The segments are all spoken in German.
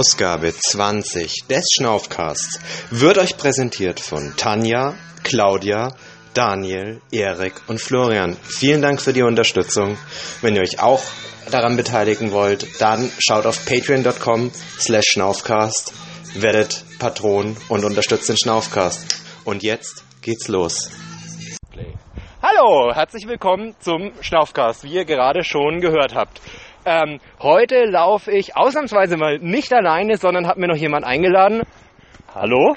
Ausgabe 20 des Schnaufcasts wird euch präsentiert von Tanja, Claudia, Daniel, Erik und Florian. Vielen Dank für die Unterstützung. Wenn ihr euch auch daran beteiligen wollt, dann schaut auf patreon.com slash schnaufcast, werdet Patron und unterstützt den Schnaufcast. Und jetzt geht's los. Hallo, herzlich willkommen zum Schnaufcast, wie ihr gerade schon gehört habt. Ähm, heute laufe ich ausnahmsweise mal nicht alleine, sondern habe mir noch jemand eingeladen. Hallo?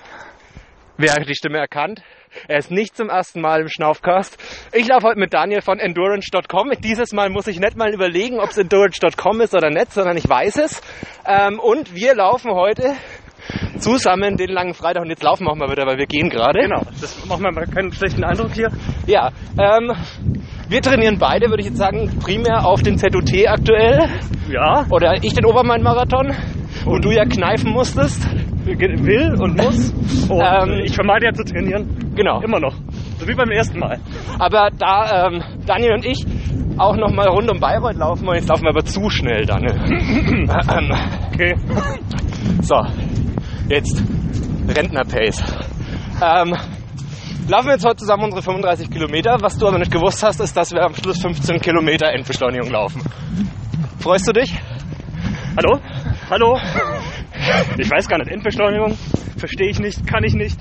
Wer hat die Stimme erkannt? Er ist nicht zum ersten Mal im Schnaufcast. Ich laufe heute mit Daniel von endurance.com. Dieses Mal muss ich nicht mal überlegen, ob es endurance.com ist oder nicht, sondern ich weiß es. Ähm, und wir laufen heute zusammen den langen Freitag und jetzt laufen wir auch mal wieder, weil wir gehen gerade. Genau, das macht man mal keinen schlechten Eindruck hier. Ja, ähm, wir trainieren beide, würde ich jetzt sagen, primär auf den ZUT aktuell. Ja. Oder ich den Obermain-Marathon, wo du ja kneifen musstest. Will und muss. Und Ähm, ich vermeide ja zu trainieren. Genau. Immer noch. So wie beim ersten Mal. Aber da ähm, Daniel und ich auch noch mal rund um Bayreuth laufen und jetzt laufen wir aber zu schnell, Daniel. ähm, Okay. so, jetzt Rentner-Pace. Ähm, laufen wir jetzt heute zusammen unsere 35 Kilometer. Was du aber nicht gewusst hast, ist, dass wir am Schluss 15 Kilometer Endbeschleunigung laufen. Freust du dich? Hallo? Hallo? Ich weiß gar nicht. Endbeschleunigung? Verstehe ich nicht, kann ich nicht.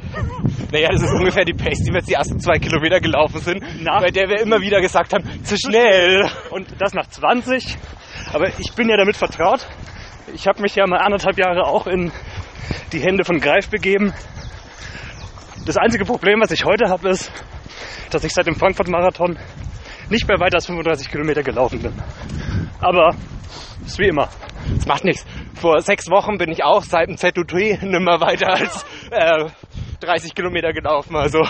Naja, das ist ungefähr die Pace, die wir jetzt die ersten zwei Kilometer gelaufen sind, Na? bei der wir immer wieder gesagt haben, zu schnell. Und das nach 20. Aber ich bin ja damit vertraut. Ich habe mich ja mal anderthalb Jahre auch in die Hände von Greif begeben. Das einzige Problem, was ich heute habe, ist, dass ich seit dem Frankfurt-Marathon nicht mehr weiter als 35 Kilometer gelaufen bin. Aber ist wie immer. Das macht nichts. Vor sechs Wochen bin ich auch seit dem ZUT nimmer weiter als äh, 30 Kilometer gelaufen. Also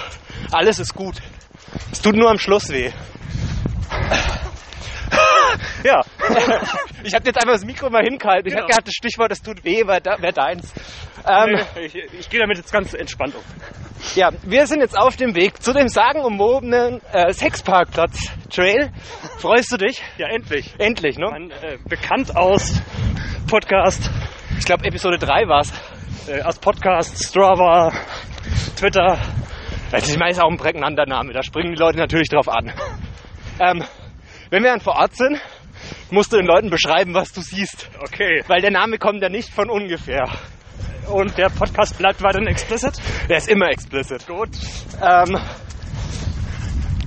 alles ist gut. Es tut nur am Schluss weh. Ja, Ich habe jetzt einfach das Mikro mal hingehalten. Ich Genau. habe gedacht, das Stichwort, es tut weh, wäre da, wär deins. Ähm, ich, ich gehe damit jetzt ganz entspannt um. ja, wir sind jetzt auf dem Weg zu dem sagenumwobenen äh, Sexparkplatz-Trail. Freust du dich? Ja, endlich. Endlich, ne? Ein äh, bekannt aus Podcast, Ich glaube, Episode 3 war's. äh, aus Podcast, Strava, Twitter. Ich meine, ist auch ein prägnanter Name, da springen die Leute natürlich drauf an. Ähm, wenn wir dann vor Ort sind, musst du den Leuten beschreiben, was du siehst. Okay. Weil der Name kommt ja nicht von ungefähr. Und der Podcast bleibt weiterhin explicit? Der ist immer explicit. Gut. Ähm,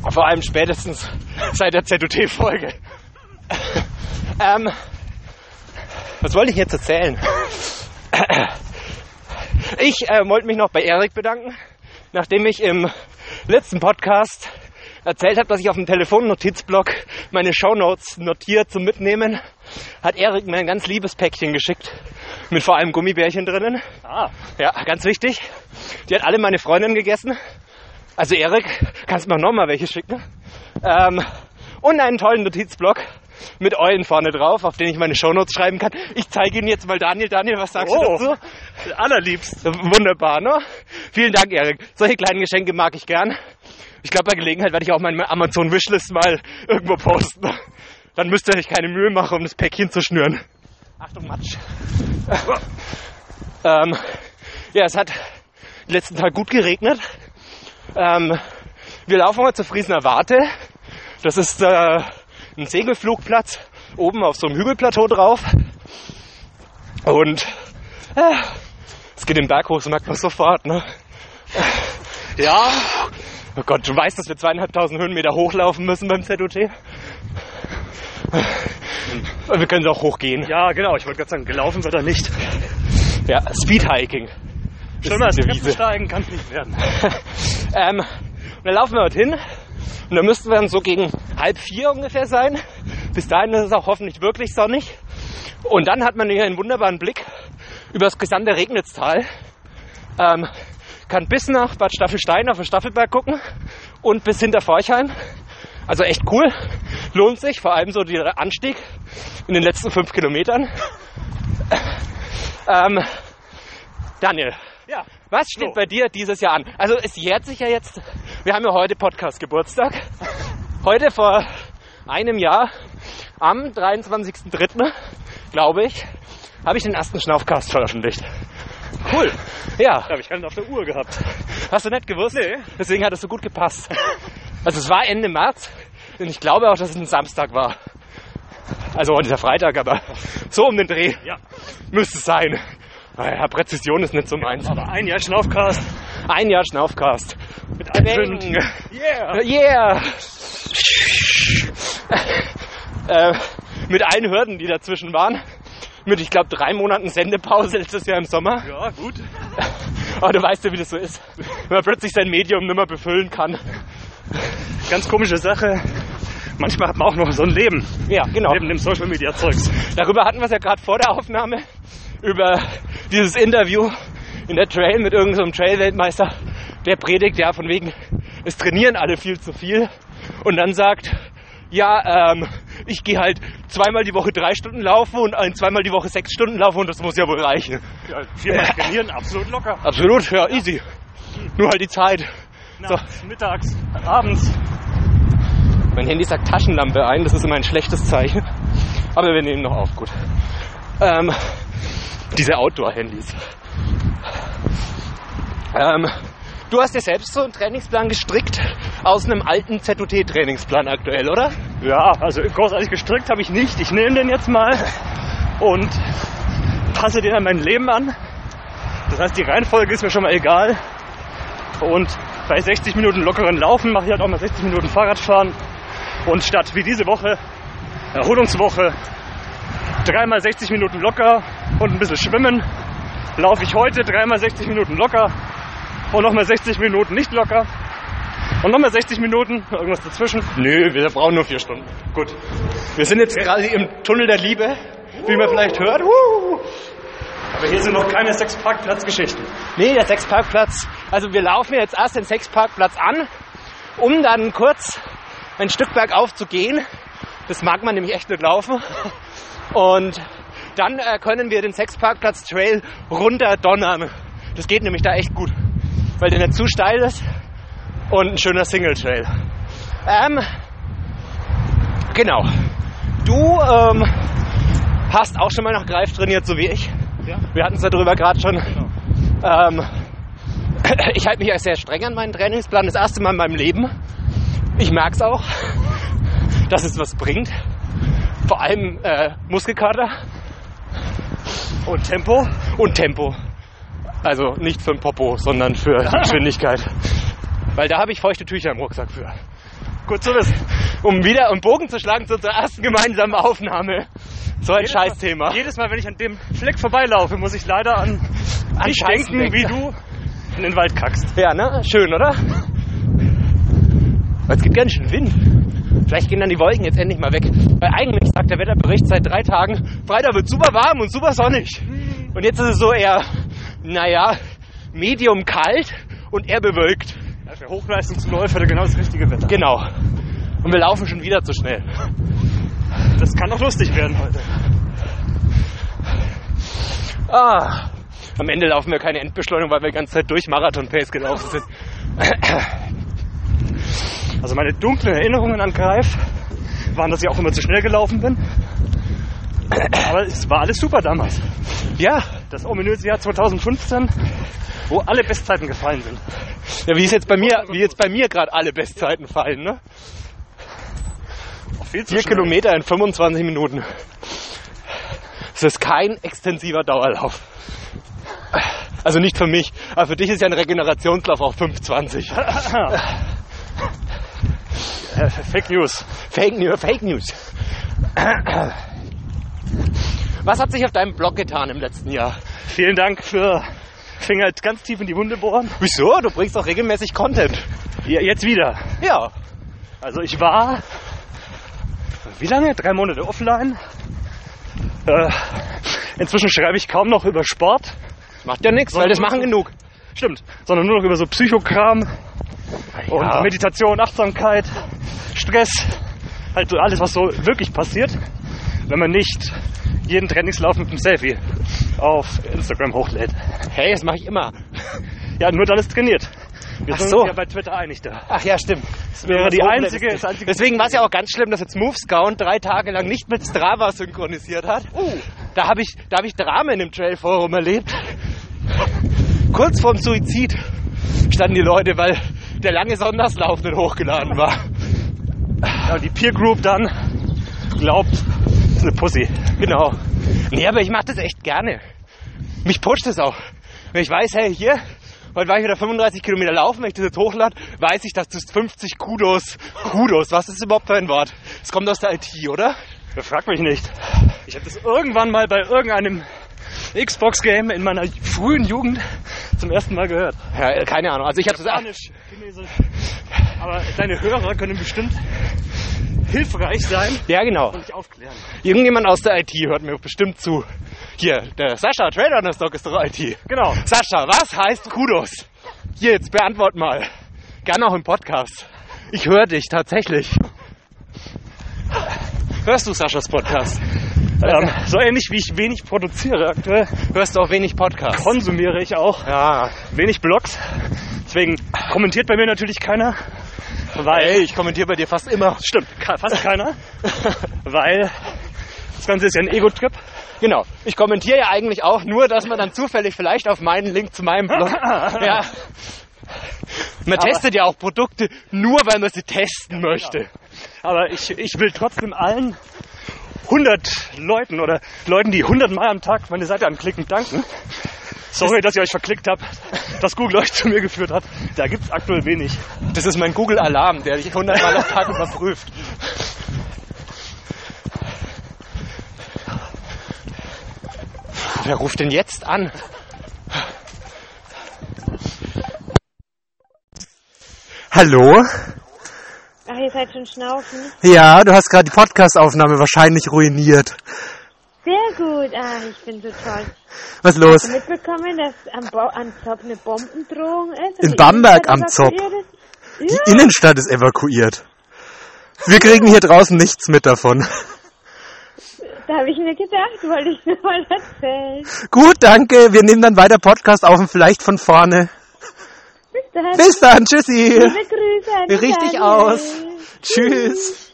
vor allem spätestens seit der ZUT-Folge. ähm, was wollte ich jetzt erzählen? Ich äh, wollte mich noch bei Erik bedanken, nachdem ich im letzten Podcast erzählt habe, dass ich auf dem Telefonnotizblock meine Shownotes notiert zum Mitnehmen, hat Erik mir ein ganz liebes Päckchen geschickt mit vor allem Gummibärchen drinnen. Ah, Ja, ganz wichtig. Die hat alle meine Freundinnen gegessen. Also Erik, kannst du mir noch mal welche schicken? Ähm, und einen tollen Notizblock mit Eulen vorne drauf, auf den ich meine Shownotes schreiben kann. Ich zeige ihn jetzt mal Daniel. Daniel, was sagst Oh. du dazu? allerliebst. Wunderbar, ne? Vielen Dank, Erik. Solche kleinen Geschenke mag ich gern. Ich glaube, bei Gelegenheit werde ich auch meine Amazon-Wishlist mal irgendwo posten. Dann müsst ihr euch keine Mühe machen, um das Päckchen zu schnüren. Achtung, Matsch. ähm, ja, es hat den letzten Tag gut geregnet. Ähm, wir laufen heute zur Friesener Warte. Das ist äh, ein Segelflugplatz oben auf so einem Hügelplateau drauf. Und äh, es geht den Berg hoch, das merkt man sofort. Ne? Ja, Oh Gott, du weißt, dass wir zweieinhalbtausend Höhenmeter hochlaufen müssen beim ZOT? Wir können auch hochgehen. ja, genau. Ich wollte gerade sagen, gelaufen wird er nicht. Ja, Speedhiking. Schon mal. Treppensteigen kann es nicht werden. Ähm, und dann laufen wir dorthin und dann müssten wir dann so gegen halb vier ungefähr sein. Bis dahin ist es auch hoffentlich wirklich sonnig. Und dann hat man hier einen wunderbaren Blick über das gesamte Regnitztal. Ähm, kann bis nach Bad Staffelstein auf den Staffelberg gucken und bis hinter Forchheim. Also echt cool. Lohnt sich, vor allem so der Anstieg in den letzten fünf Kilometern. Ähm, Daniel, Ja, was steht So. bei dir dieses Jahr an? Also es jährt sich ja jetzt, wir haben ja heute Podcast Geburtstag. Heute vor einem Jahr, am 23.03., glaube ich, habe ich den ersten Schnaufcast veröffentlicht. Cool. Ja, Da habe ich keinen auf der Uhr gehabt. hast du nicht gewusst? Nee. Deswegen hat es so gut gepasst. Also es war Ende März und ich glaube auch, dass es ein Samstag war. Also heute ist ja Freitag, aber so um den Dreh Ja. müsste es sein. Naja, Präzision ist nicht so meins. Aber ein Jahr Schnaufcast Ein Jahr Schnaufcast. mit schönen... Yeah. Yeah! äh, mit allen Hürden, die dazwischen waren. Mit, ich glaube, drei Monaten Sendepause letztes Jahr im Sommer. Ja, gut. Aber du weißt ja, wie das so ist. Wenn man plötzlich sein Medium nicht mehr befüllen kann. Ganz komische Sache. Manchmal hat man auch noch so ein Leben. Ja, genau. Neben dem Social Media Zeugs. Darüber hatten wir es ja gerade vor der Aufnahme. Über dieses Interview in der Trail mit irgendeinem Trail-Weltmeister. Der predigt ja von wegen, es trainieren alle viel zu viel. Und dann sagt, ja, ähm, ich gehe halt zweimal die Woche drei Stunden laufen und ein zweimal die Woche sechs Stunden laufen und das muss ja wohl reichen. Ja, viermal trainieren, absolut locker. Absolut, ja, easy. Nur halt die Zeit. Nachts, mittags, abends. Mein Handy sagt Taschenlampe ein, das ist immer ein schlechtes Zeichen. Aber wir nehmen noch auf, gut. Ähm, diese Outdoor-Handys. Ähm, du hast dir selbst so einen Trainingsplan gestrickt aus einem alten ZUT-Trainingsplan aktuell, oder? Ja, also großartig gestrickt habe ich nicht. Ich nehme den jetzt mal und passe den an mein Leben an. Das heißt, die Reihenfolge ist mir schon mal egal. Und bei 60 Minuten lockeren Laufen mache ich halt auch mal 60 Minuten Fahrradfahren. Und statt wie diese Woche, Erholungswoche, dreimal 60 Minuten locker und ein bisschen schwimmen, laufe ich heute dreimal 60 Minuten locker und nochmal 60 Minuten nicht locker und nochmal 60 Minuten, irgendwas dazwischen. Nö, wir brauchen nur vier Stunden. Gut. Wir sind jetzt gerade im Tunnel der Liebe, wie man vielleicht hört. Uh. Aber hier sind noch keine Sechsparkplatzgeschichten. Nee, der Sechsparkplatz. Also wir laufen jetzt erst den Sechsparkplatz an, um dann kurz ein Stück bergauf zu gehen. Das mag man nämlich echt nicht laufen. Und dann äh, können wir den Sechsparkplatz Trail runterdonnern. Das geht nämlich da echt gut, weil der nicht zu steil ist und ein schöner Single Trail. Ähm, genau. Du ähm, hast auch schon mal nach Greif trainiert, so wie ich. Ja. Wir hatten es darüber gerade schon. Ähm, ich halte mich ja sehr streng an meinen Trainingsplan, das erste Mal in meinem Leben. Ich merke es auch, dass es was bringt. Vor allem äh, Muskelkater Und Tempo? und Tempo. Also nicht für ein Popo, sondern für die Geschwindigkeit. Weil da habe ich feuchte Tücher im Rucksack für. Gut zu wissen. Um wieder einen Bogen zu schlagen zu unserer ersten gemeinsamen Aufnahme. So ein Scheißthema. Jedes Mal, wenn ich an dem Fleck vorbeilaufe, muss ich leider an, An dich Scheißen denken, wie denken. du in den Wald kackst. Ja, ne? Schön, oder? Aber Es gibt ganz schön Wind. Vielleicht gehen dann die Wolken jetzt endlich mal weg. Weil eigentlich sagt der Wetterbericht seit drei Tagen, Freitag wird super warm und super sonnig. Und jetzt ist es so eher, naja, medium kalt und eher bewölkt. Ja, für Hochleistungsläufer genau das richtige Wetter. Genau. Und wir laufen schon wieder zu schnell. Das kann doch lustig werden heute. Ah. Am Ende laufen wir keine Endbeschleunigung, weil wir die ganze Zeit durch Marathon-Pace gelaufen sind. Also meine dunklen Erinnerungen an Greif waren, dass ich auch immer zu schnell gelaufen bin. Aber es war alles super damals. Ja, Das ominöse Jahr 2015, wo alle Bestzeiten gefallen sind. ja wie es jetzt bei mir, wie jetzt bei mir gerade alle Bestzeiten fallen, ne? Zu Vier. Kilometer in 25 Minuten. Es ist kein extensiver Dauerlauf. Also nicht für mich, aber für dich ist ja ein Regenerationslauf auch 5,20. Äh, Fake News. Fake News, Fake News. Was hat sich auf deinem Blog getan im letzten Jahr? Vielen Dank für Finger ganz tief in die Wunde bohren. Wieso? Du bringst doch regelmäßig Content. Ja, jetzt wieder. Ja. Also ich war wie lange? Drei Monate offline. Äh, inzwischen schreibe ich kaum noch über Sport. Macht ja nichts, weil das machen genug. Stimmt. Sondern nur noch über so Psychokram und Meditation, Achtsamkeit, Stress. Halt so alles, was so wirklich passiert, wenn man nicht jeden Trainingslauf mit einem Selfie auf Instagram hochlädt. Hey, das mache ich immer. Ja, nur dann ist trainiert. Wir Ach sind so. uns ja bei Twitter einig da. Ach ja, stimmt. Das wäre die einzige- das einzige- Deswegen war es ja auch ganz schlimm, dass jetzt MoveScout drei Tage lang nicht mit Strava synchronisiert hat. Da habe ich, da hab ich Dramen im Trailforum erlebt. Kurz vorm Suizid standen die Leute, weil der lange Sonderslauf nicht hochgeladen war. Ja, die Peer Group dann glaubt, eine Pussy. Genau. Nee, aber ich mache das echt gerne. Mich pusht es auch. Wenn ich weiß, hey, hier, heute war ich wieder 35 Kilometer laufen, wenn ich das jetzt hochlade, weiß ich, dass das 50 Kudos, Kudos, was ist überhaupt für ein Wort? Es kommt aus der IT, oder? Ja, frag mich nicht. Ich habe das irgendwann mal bei irgendeinem Xbox-Game in meiner frühen Jugend zum ersten Mal gehört. Ja, keine Ahnung. Also ich habe das Spanisch, Chinesisch. Aber deine Hörer können bestimmt hilfreich sein Ja, genau. und dich aufklären. Irgendjemand aus der IT hört mir bestimmt zu. Hier, der Sascha, Trader Stock ist doch IT. Genau. Sascha, was heißt Kudos? Hier, jetzt beantwort mal. Gerne auch im Podcast. Ich höre dich tatsächlich. Hörst du Saschas Podcast? Ähm, so ähnlich wie ich wenig produziere aktuell, Hörst du auch wenig Podcast? konsumiere ich auch Ja. wenig Blogs. Deswegen kommentiert bei mir natürlich keiner. Weil, Ey, ich kommentiere bei dir fast immer. stimmt, fast keiner. weil das Ganze ist ja ein Ego-Trip. Genau. Ich kommentiere ja eigentlich auch nur, dass man dann zufällig vielleicht auf meinen Link zu meinem Blog. ja. Man Aber- testet ja auch Produkte nur, weil man sie testen möchte. Aber ich, ich will trotzdem allen 100 Leuten oder Leuten, die 100 Mal am Tag meine Seite anklicken, danken. Sorry, dass ihr euch verklickt habt, dass Google euch zu mir geführt hat. Da gibt's aktuell wenig. Das ist mein Google Alarm, der dich 100 Mal am Tag überprüft. Wer ruft denn jetzt an? Hallo? Ach, ihr seid schon schnaufen. Ja, du hast gerade die Podcast-Aufnahme wahrscheinlich ruiniert. Sehr gut. Ah, ich bin so toll. Was Hast los? du mitbekommen, dass am, Bo am Zopf eine Bombendrohung ist? In Bamberg am Zopp. ist? Die Ja, Innenstadt ist evakuiert. Wir kriegen hier draußen nichts mit davon. da habe ich mir gedacht, wollte ich nur mal erzählen. Gut, danke. Wir nehmen dann weiter Podcast auf und vielleicht von vorne. Bis dann. Bis dann. Tschüssi. Liebe Grüße an Richtig Daniel. aus. Tschüss.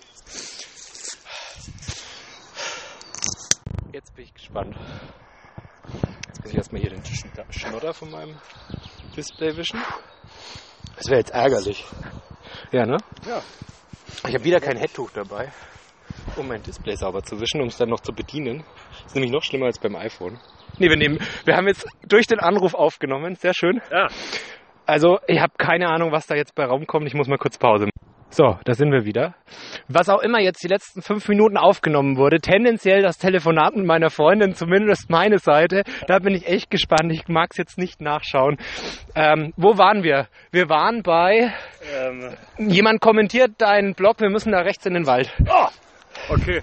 Gespannt. Jetzt muss ich erstmal hier den Sch- Schnodder von meinem Display wischen. Das wäre jetzt ärgerlich. Ja, ne? Ja. Ich habe wieder kein Headtuch dabei, um mein Display sauber zu wischen, um es dann noch zu bedienen. Das ist nämlich noch schlimmer als beim iPhone. Nee, wir nehmen, wir haben jetzt durch den Anruf aufgenommen. Sehr schön. Ja. Also, ich habe keine Ahnung, was da jetzt bei Raum kommt. Ich muss mal kurz Pause machen. So, da sind wir wieder. Was auch immer jetzt die letzten fünf Minuten aufgenommen wurde, tendenziell das Telefonat mit meiner Freundin, zumindest meine Seite, da bin ich echt gespannt. Ich mag es jetzt nicht nachschauen. Ähm, wo waren wir? Wir waren bei, Ähm, jemand kommentiert deinen Blog, wir müssen da rechts in den Wald. oh, okay.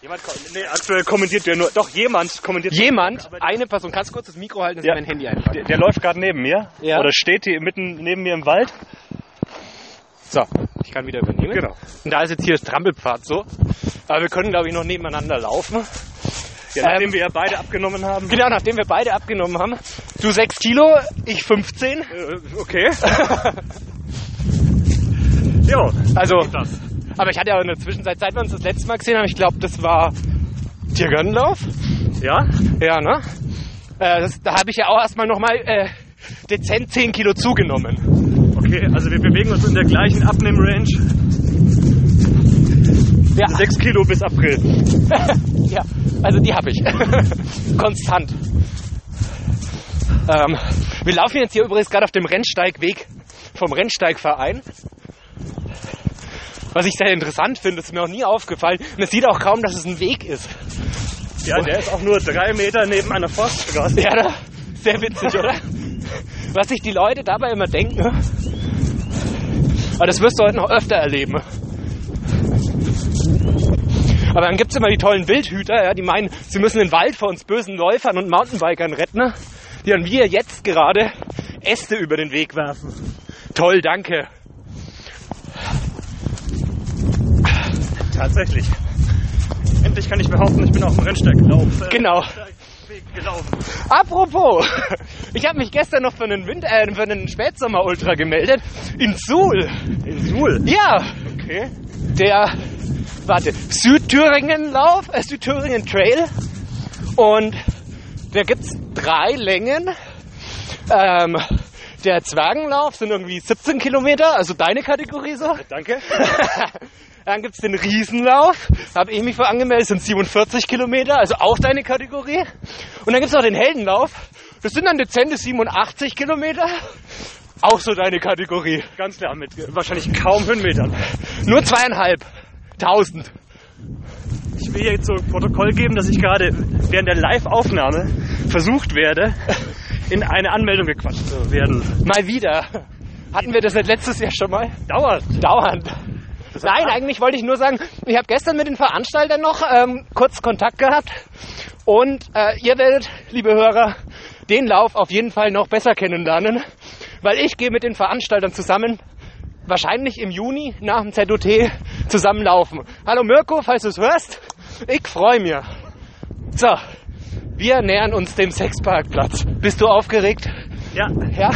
Jemand, nee, aktuell kommentiert ja nur, doch jemand kommentiert. Jemand, eine Person, kannst du kurz das Mikro halten, dass Ja. ich mein Handy einfach. Der, der läuft gerade neben mir. Ja. Oder steht hier mitten neben mir im Wald. So, ich kann wieder übernehmen. Genau. Und da ist jetzt hier das Trampelpfad so. Aber wir können, glaube ich, noch nebeneinander laufen. Ja, nachdem Ähm, wir ja beide abgenommen haben. Genau, nachdem wir beide abgenommen haben. Du 6 Kilo, ich 15. Äh, okay. jo, Also, aber ich hatte ja auch in der Zwischenzeit, seit wir uns das letzte Mal gesehen haben, ich glaube, das war Tiergartenlauf. Ja? Ja, ne? Äh, das, da habe ich ja auch erstmal nochmal äh, dezent 10 Kilo zugenommen. Okay, also wir bewegen uns in der gleichen Abnehm-Range. Ja, 6 Kilo bis April. ja also die habe ich. Konstant. Ähm, wir laufen jetzt hier übrigens gerade auf dem Rennsteigweg vom Rennsteigverein. Was ich sehr interessant finde, ist mir auch nie aufgefallen. Und es sieht auch kaum, dass es ein Weg ist. Ja, der ist auch nur drei Meter neben einer Forststraße. Ja, ne? Sehr witzig, oder? Was sich die Leute dabei immer denken. Aber das wirst du heute noch öfter erleben. Aber dann gibt's immer die tollen Wildhüter, ja, die meinen, sie müssen den Wald vor uns bösen Läufern und Mountainbikern retten, die dann wir jetzt gerade Äste über den Weg werfen. Toll, danke. Tatsächlich. Endlich kann ich behaupten, ich bin auf dem Rennsteig gelaufen. Genau. Gelaufen. Apropos, Ich habe mich gestern noch für einen, Wind äh, für einen Spätsommer-Ultra gemeldet. In Suhl. In Suhl. Ja, Okay. der, warte, Südthüringen-Lauf, äh, Südthüringen-Trail. Und da gibt's drei Längen. Ähm, der Zwergenlauf sind irgendwie 17 Kilometer, also deine Kategorie so. Danke. Dann gibt's den Riesenlauf, habe ich mich für angemeldet, sind 47 Kilometer, also auch deine Kategorie. Und dann gibt's noch den Heldenlauf, das sind dann dezente 87 Kilometer, auch so deine Kategorie. Ganz klar, mit wahrscheinlich kaum Höhenmetern. Nur zweieinhalb tausend. Ich will jetzt so ein Protokoll geben, dass ich gerade während der Live-Aufnahme versucht werde, in eine Anmeldung gequatscht zu werden. Mal wieder. Hatten wir das nicht letztes Jahr schon mal? Dauert. Dauernd. Nein, eigentlich wollte ich nur sagen, ich habe gestern mit den Veranstaltern noch ähm, kurz Kontakt gehabt und äh, ihr werdet, liebe Hörer, den Lauf auf jeden Fall noch besser kennenlernen, weil ich gehe mit den Veranstaltern zusammen, wahrscheinlich im Juni nach dem ZOT zusammenlaufen. Hallo Mirko, falls du es hörst, ich freue mich. So, wir nähern uns dem Sexparkplatz. Bist du aufgeregt? Ja, Ja,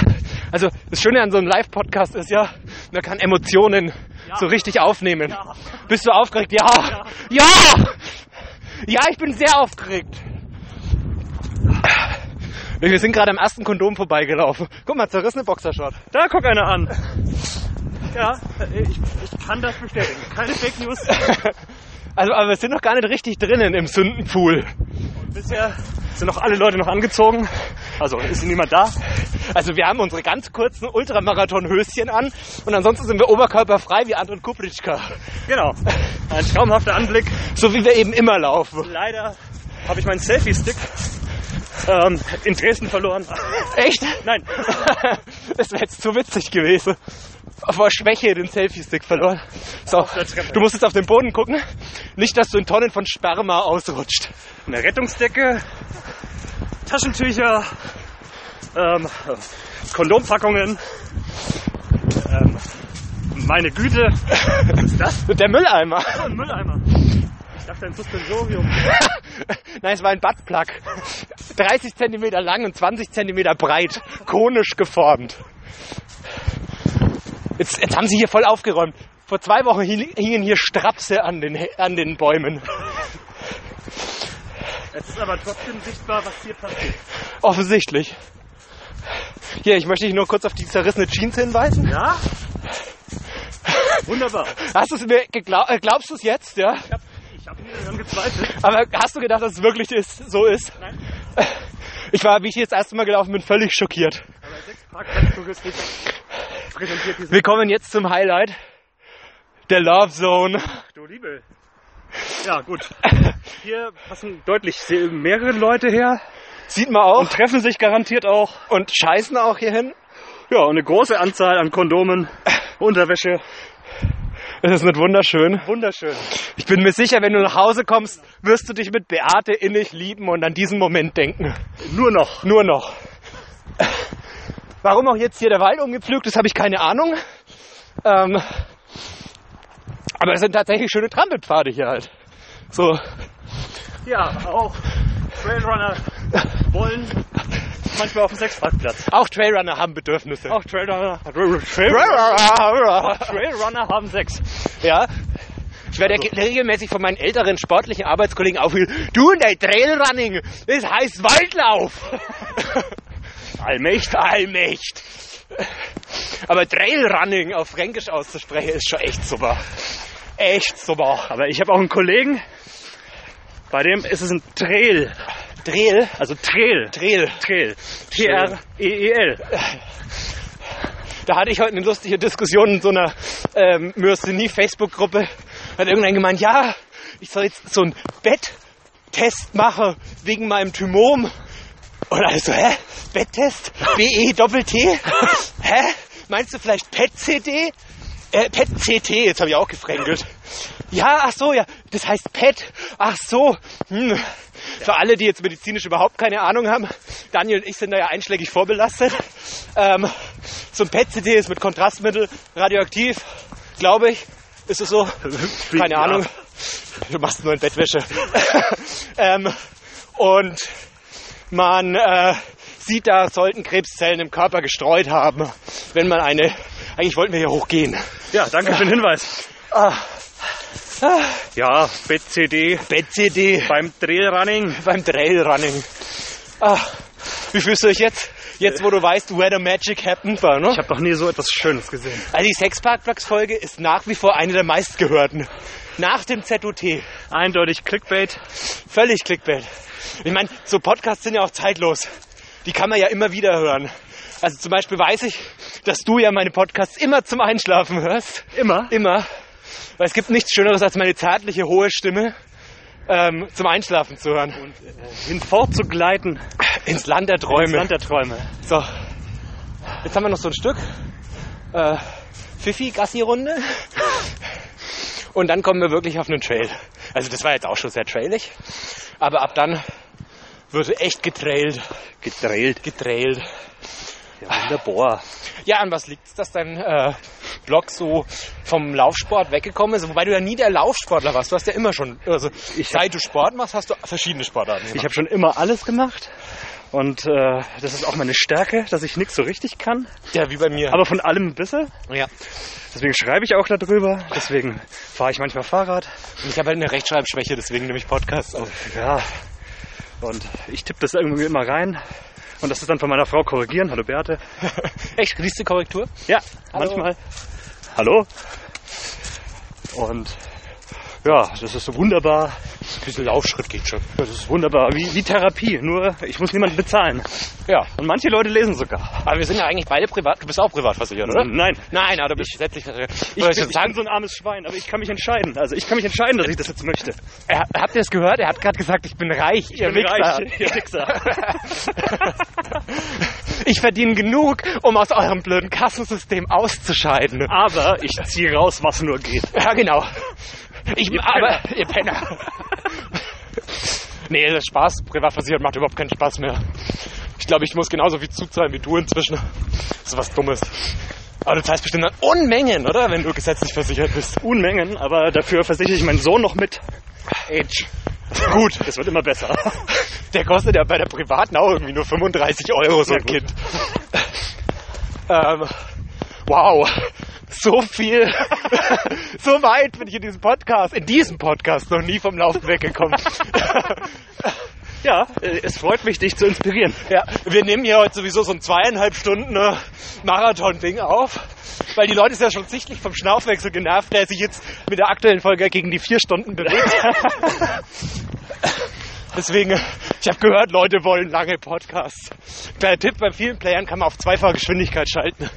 also das Schöne an so einem Live-Podcast ist ja, man kann Emotionen so richtig aufnehmen. Ja. Bist du aufgeregt? Ja. ja. Ja! ich bin sehr aufgeregt. Wir sind gerade am ersten Kondom vorbeigelaufen. Guck mal, zerrissene Boxershort. da guck einer an. Ja, ich, ich kann das bestätigen. Keine Fake News. Also, aber wir sind noch gar nicht richtig drinnen im Sündenpool. Bisher sind noch alle Leute noch angezogen. Also ist niemand da. Also wir haben unsere ganz kurzen Ultramarathon-Höschen an und ansonsten sind wir oberkörperfrei wie Anton Kupritschka. Genau. Ein traumhafter Anblick. So wie wir eben immer laufen. Leider habe ich meinen Selfie-Stick ähm, in Dresden verloren. Echt? Nein. Das wäre jetzt zu witzig gewesen. Vor Schwäche den Selfie-Stick verloren. So, du musst jetzt auf den Boden gucken. Nicht, dass du in Tonnen von Sperma ausrutscht. Eine Rettungsdecke, Taschentücher, ähm, Kondompackungen. Ähm, meine Güte. Was ist das? Der Mülleimer. Oh, ein Mülleimer. Ich dachte ein Suspensorium. Nein, es war ein Buttplug. 30 Zentimeter lang und 20 Zentimeter breit. Konisch geformt. Jetzt, jetzt haben sie hier voll aufgeräumt. Vor zwei Wochen hing- hingen hier Strapse an den, an den Bäumen. Es ist aber trotzdem sichtbar, was hier passiert. Offensichtlich. Hier, ich möchte dich nur kurz auf die zerrissene Jeans hinweisen. Ja? Wunderbar. Hast du es mir geglaub, äh, glaubst du es jetzt, ja? Ich habe ich hab daran gezweifelt. Aber hast du gedacht, dass es wirklich ist, so ist? Nein. Ich war, wie ich hier das erste Mal gelaufen bin, völlig schockiert. Aber sechs Parkplatztouristik präsentiert diese Wir kommen jetzt zum Highlight. Der Love Zone. Du Liebe. Ja, gut. Hier passen deutlich mehrere Leute her Sieht man auch. und treffen sich garantiert auch. Und scheißen auch hier hin. Ja, und eine große Anzahl an Kondomen, Unterwäsche. Das ist nicht wunderschön. Wunderschön. Ich bin mir sicher, wenn du nach Hause kommst, wirst du dich mit Beate innig lieben und an diesen Moment denken. Nur noch. Nur noch. Warum auch jetzt hier der Wald umgepflügt ist, habe ich keine Ahnung. Ähm, aber es sind tatsächlich schöne Trampelpfade hier halt. So, Ja, auch Trailrunner wollen manchmal auf dem Sechsparkplatz. auch Trailrunner haben Bedürfnisse. Auch Trailrunner, Trailrunner, Trailrunner haben Sex. Ja. Ich werde ja regelmäßig von meinen älteren sportlichen Arbeitskollegen aufgerufen, du, dein Trailrunning, das heißt Waldlauf. Allmächt. Allmächt. Aber Trailrunning auf Fränkisch auszusprechen ist schon echt super. Echt super. Aber ich habe auch einen Kollegen, bei dem ist es ein Trail. Trail? Also Trail. Trail. Trail. T-R-E-E-L. Da hatte ich heute eine lustige Diskussion in so einer ähm, Myasthenie-Facebook-Gruppe. Hat irgendein gemeint, ja, ich soll jetzt so einen Betttest machen wegen meinem Thymom. Und also, hä? Betttest? B-E-Doppel-T? hä? Meinst du vielleicht PET-CD? Äh, PET-CT, jetzt habe ich auch gefränkelt. Ja, ach so, ja, das heißt PET. Ach so. Hm. Für alle, die jetzt medizinisch überhaupt keine Ahnung haben, Daniel und ich sind da ja einschlägig vorbelastet. Ähm, so ein PET-CT ist mit Kontrastmittel radioaktiv, glaube ich. Ist es so? Keine Ja. Ahnung. Du machst nur in Bettwäsche. ähm, und man äh, sieht, da sollten Krebszellen im Körper gestreut haben, wenn man eine. Eigentlich wollten wir hier hochgehen. Ja, danke für den Hinweis. Ja, BCD BCD beim Trailrunning. beim Trailrunning. Ah, wie fühlst du dich jetzt? Jetzt, wo du weißt, where the magic happened war, ne? Ich habe noch nie so etwas Schönes gesehen. Also die Sexparkplatz-Folge ist nach wie vor eine der meistgehörten. Nach dem ZUT. Eindeutig Clickbait. Völlig Clickbait. Ich meine, so Podcasts sind ja auch zeitlos. Die kann man ja immer wieder hören. Also zum Beispiel weiß ich, dass du ja meine Podcasts immer zum Einschlafen hörst. Immer. Immer. Weil es gibt nichts Schöneres, als meine zärtliche, hohe Stimme ähm, zum Einschlafen zu hören. Hinfort zu gleiten Ins Land der ins Träume. Land der Träume. So. Jetzt haben wir noch so ein Stück. Äh, Pfiffi-Gassi-Runde. Und dann kommen wir wirklich auf einen Trail. Also das war jetzt auch schon sehr trailig. Aber ab dann wird echt getrailt. Getrailt. Getrailt. Ja, wunderbar. Ja, an was liegt es, dass dein äh, Blog so vom Laufsport weggekommen ist? Wobei du ja nie der Laufsportler warst. Du hast ja immer schon, also Ich hab- seit du Sport machst, hast du verschiedene Sportarten Ich gemacht. habe schon immer alles gemacht. Und äh, das ist auch meine Stärke, dass ich nichts so richtig kann. ja, wie bei mir. Aber von allem ein bisschen. ja. Deswegen schreibe ich auch darüber. Deswegen fahre ich manchmal Fahrrad. Und ich habe halt eine Rechtschreibschwäche, deswegen nehme ich Podcasts auf. Ja. Und ich tippe das irgendwie immer rein. Und das ist dann von meiner Frau korrigieren. Hallo Beate. Echt? Liest du Korrektur? Ja, Hallo. manchmal. Hallo. Und ja, das ist so wunderbar. Ein bisschen Laufschritt geht schon. Das ist wunderbar. Wie, wie Therapie. Nur ich muss niemanden bezahlen. Ja. Und manche Leute lesen sogar. Aber wir sind ja eigentlich beide privat. Du bist auch privat versichert, oder? Nein. Nein, aber du bist gesetzlich versichert. Ich, Soll bin, ich ich bin so ein armes Schwein, aber ich kann mich entscheiden. Also ich kann mich entscheiden, dass ich das jetzt möchte. Er, habt ihr es gehört? Er hat gerade gesagt, ich bin reich. Ich ihr bin Wichser. reich, ihr Wichser. ich verdiene genug, um aus eurem blöden Kassensystem auszuscheiden. Aber ich ziehe raus, was nur geht. Ja, genau. Ich, Ihr aber, ihr Penner. nee, das Spaß, privatversichert macht überhaupt keinen Spaß mehr. Ich glaube, ich muss genauso viel zuzahlen wie du inzwischen. Das ist was Dummes. Aber du zahlst bestimmt dann Unmengen, oder? Wenn du gesetzlich versichert bist. Unmengen, aber dafür versichere ich meinen Sohn noch mit. Age. Gut. Das wird immer besser. Der kostet ja bei der privaten auch irgendwie nur 35 Euro, so ein. Kind. ähm, wow. So viel. so weit bin ich in diesem Podcast, in diesem Podcast noch nie vom Laufen weggekommen. Ja, äh, es freut mich, dich zu inspirieren. ja, wir nehmen hier heute sowieso so ein zweieinhalb Stunden äh, Marathon-Ding auf. Weil die Leute ist ja schon sichtlich vom Schnaufwechsel genervt, der sich jetzt mit der aktuellen Folge gegen die vier Stunden bewegt. Deswegen, ich habe gehört, Leute wollen lange Podcasts. Kleiner Tipp, bei vielen Playern kann man auf zweifache Geschwindigkeit schalten.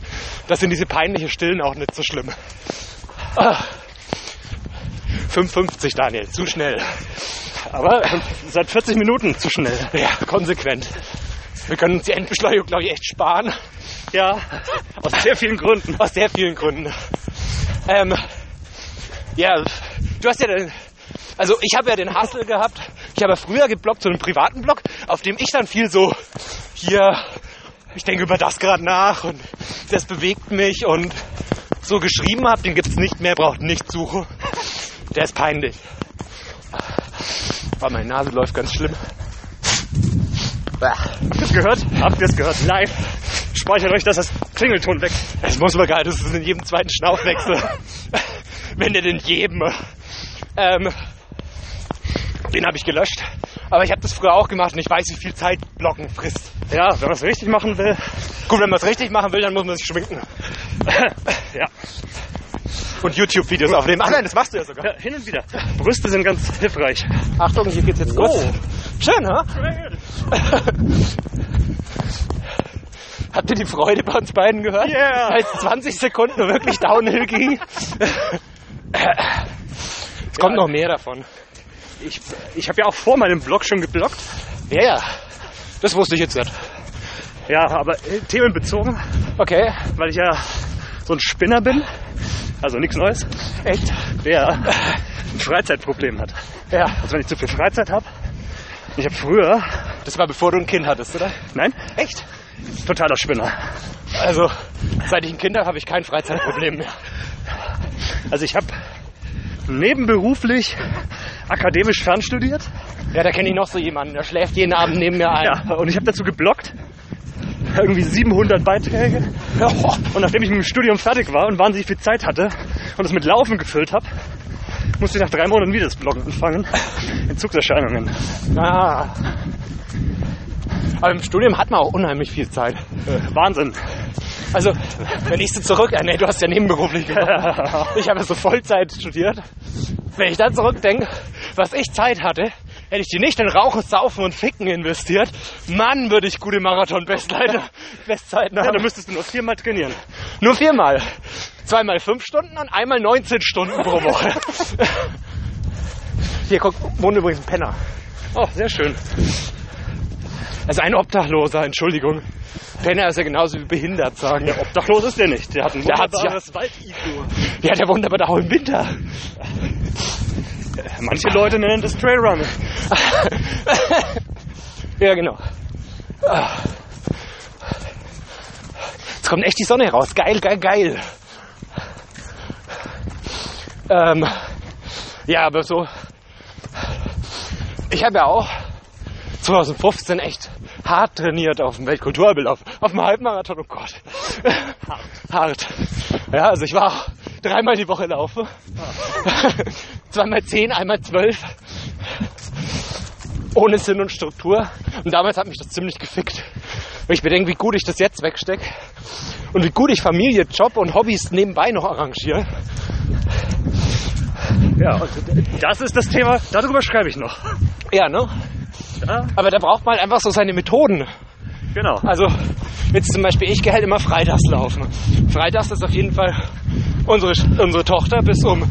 Das sind diese peinliche Stillen auch nicht so schlimm. Ah. 5,50 Daniel, zu schnell. Aber seit 40 Minuten zu schnell. Ja, konsequent. Wir können uns die Endbeschleunigung, glaube ich, echt sparen. Ja, aus sehr vielen Gründen. Aus sehr vielen Gründen. Ähm, ja, du hast ja den, also ich habe ja den Hustle gehabt. Ich habe ja früher gebloggt, so einen privaten Blog, auf dem ich dann viel so hier, ich denke über das gerade nach und das bewegt mich und so geschrieben habe. Den gibt's nicht mehr, braucht nicht suchen. Der ist peinlich. Aber meine Nase läuft ganz schlimm. Habt ihr es gehört? Habt ihr es gehört? Live. Speichert euch das als Klingelton weg. Das muss man gar nicht, das ist in jedem zweiten Schnaufwechsel. Wenn nicht in jedem. Ähm, den habe ich gelöscht. Aber ich habe das früher auch gemacht und ich weiß, wie viel Zeit Blocken frisst. Ja, wenn man es richtig machen will. Gut, wenn man es richtig machen will, dann muss man sich schminken. Ja. Und YouTube-Videos aufnehmen. Ach nein, das machst du ja sogar. ja, hin und wieder. Brüste sind ganz hilfreich. Achtung, hier geht's jetzt kurz. Oh. Schön, ha? Habt ihr die Freude bei uns beiden gehört? Yeah. Als 20 Sekunden wirklich Downhill ging. Es kommt noch mehr davon. Ich, ich habe ja auch vor meinem Blog schon gebloggt. Ja, ja. Das wusste ich jetzt nicht. Ja, aber äh, themenbezogen, Okay. weil ich ja so ein Spinner bin. Also nichts Neues. Echt? Der ein Freizeitproblem hat. Ja. Also wenn ich zu viel Freizeit habe. Ich habe früher, Das war bevor du ein Kind hattest, oder? nein, Echt? totaler Spinner. Also, seit ich ein Kind habe, habe ich kein Freizeitproblem mehr. Also ich habe nebenberuflich akademisch fernstudiert. Ja, da kenne ich noch so jemanden, der schläft jeden Abend neben mir ein. Ja, und ich habe dazu gebloggt. irgendwie 700 Beiträge. Und nachdem ich mit dem Studium fertig war und wahnsinnig viel Zeit hatte und es mit Laufen gefüllt habe, musste ich nach drei Monaten wieder das Bloggen anfangen. Entzugserscheinungen. Ah. Aber im Studium hat man auch unheimlich viel Zeit. Äh, Wahnsinn. Also, wenn ich so zurück, äh, nee, du hast ja nebenberuflich gemacht. Ich habe so Vollzeit studiert. Wenn ich dann zurückdenke, was ich Zeit hatte, hätte ich die nicht in Rauchen, Saufen und Ficken investiert. Mann, würde ich gute Marathon-Bestzeiten Bestzeiten Ja, da haben. müsstest du nur viermal trainieren. Nur viermal. Zweimal fünf Stunden und einmal 19 Stunden pro Woche. Hier, guck, wohnt übrigens ein Penner. Oh, sehr schön. Also ein Obdachloser, Entschuldigung. Penner ist ja genauso wie behindert sagen. Obdachlos ist der nicht. Der hat ein Der hat sich ja- wunderbares Wald-IQ. Ja, der wohnt aber da auch im Winter. Manche Leute nennen das Trailrun. Ja, genau. Jetzt kommt echt die Sonne raus. Geil, geil, geil. Ähm, ja, aber so. Ich habe ja auch 2015 echt hart trainiert auf dem Weltkulturbellauf. Auf dem Halbmarathon, oh Gott. hart. Ja, also ich war auch dreimal die Woche laufen. Zweimal zehn, einmal zwölf ohne Sinn und Struktur. Und damals hat mich das ziemlich gefickt. Wenn ich bedenke, wie gut ich das jetzt wegstecke und wie gut ich Familie, Job und Hobbys nebenbei noch arrangiere. Ja, das ist das Thema, darüber schreibe ich noch. Ja, ne? Ja, Aber da braucht man halt einfach so seine Methoden. genau. Also, jetzt zum Beispiel, ich gehe halt immer freitags laufen. Freitags ist auf jeden Fall unsere, unsere Tochter bis um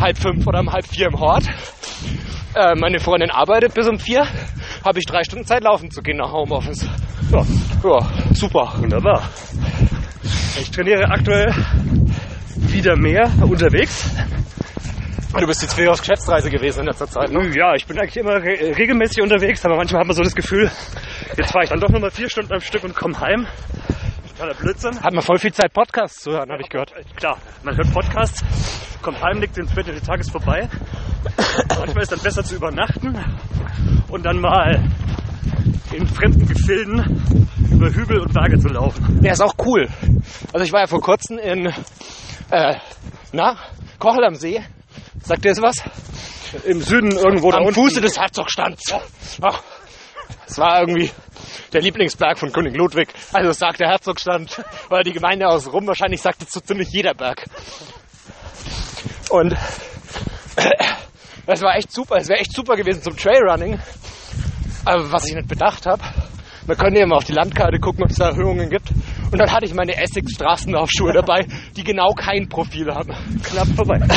halb fünf oder um halb vier im Hort. Äh, meine Freundin arbeitet bis um vier. Habe ich drei Stunden Zeit laufen zu gehen nach Homeoffice. Ja, Ja, super. wunderbar. Ich trainiere aktuell wieder mehr unterwegs. Du bist jetzt viel auf Geschäftsreise gewesen in letzter Zeit, ne? Ja, ich bin eigentlich immer re regelmäßig unterwegs, aber manchmal hat man so das Gefühl, jetzt fahre ich dann doch nochmal vier Stunden am Stück und komme heim. Totaler Blödsinn. Hat man voll viel Zeit, Podcasts zu hören, habe ich gehört. Klar, man hört Podcasts, kommt heim, liegt ins Bett und der Tag ist vorbei. Manchmal ist dann besser zu übernachten und dann mal in fremden Gefilden über Hügel und Berge zu laufen. Der ist auch cool. Also ich war ja vor kurzem in, äh, na, Kochel am See. Sagt ihr das was? Im Süden irgendwo da Am unten. Fuße des Herzogstands. Das war irgendwie der Lieblingsberg von König Ludwig. Also sagt der Herzogstand, weil die Gemeinde aus Rum wahrscheinlich sagt es so ziemlich jeder Berg. Und das war echt super. Es wäre echt super gewesen zum Trailrunning. Aber was ich nicht bedacht habe, man könnte ja mal auf die Landkarte gucken, ob es da Erhöhungen gibt. Und dann hatte ich meine Essex Straßenlaufschuhe dabei, die genau kein Profil haben. knapp vorbei.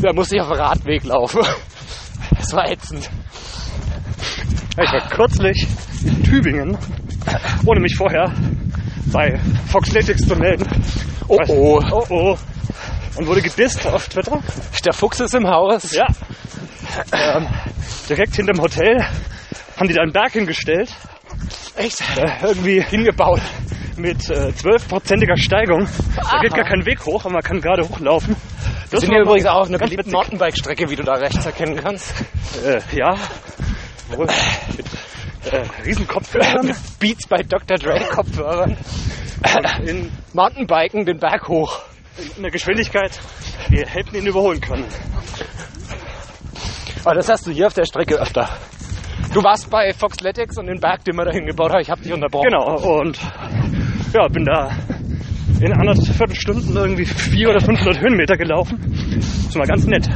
Da musste ich auf dem Radweg laufen. Das war ätzend. Ich war kürzlich in Tübingen, ohne mich vorher bei Foxletics zu melden. Oh oh. Oh oh. Und wurde gedisst auf Twitter. Der Fuchs ist im Haus. Ja. Ähm, direkt hinterm Hotel haben die da einen Berg hingestellt. Echt? Äh, irgendwie Hingebaut. mit äh, 12%iger Steigung. Da geht gar kein Weg hoch, aber man kann gerade hochlaufen. Das mal übrigens auch beliebten witzig. Mountainbike-Strecke, wie du da rechts erkennen kannst. Äh, ja. Wohl. Mit äh, Riesenkopfhörern. Beats bei Dr. Dre Kopfhörern. in, Mountainbiken den Berg hoch. in einer Geschwindigkeit, wir hätten ihn überholen können. Aber das hast du hier auf der Strecke öfter. Du warst bei Foxletics und den Berg, den wir da hingebaut haben. Ich habe dich unterbrochen. Genau, und ja, bin da in anderthalb Stunden irgendwie 400 oder 500 Höhenmeter gelaufen. Das war ganz nett.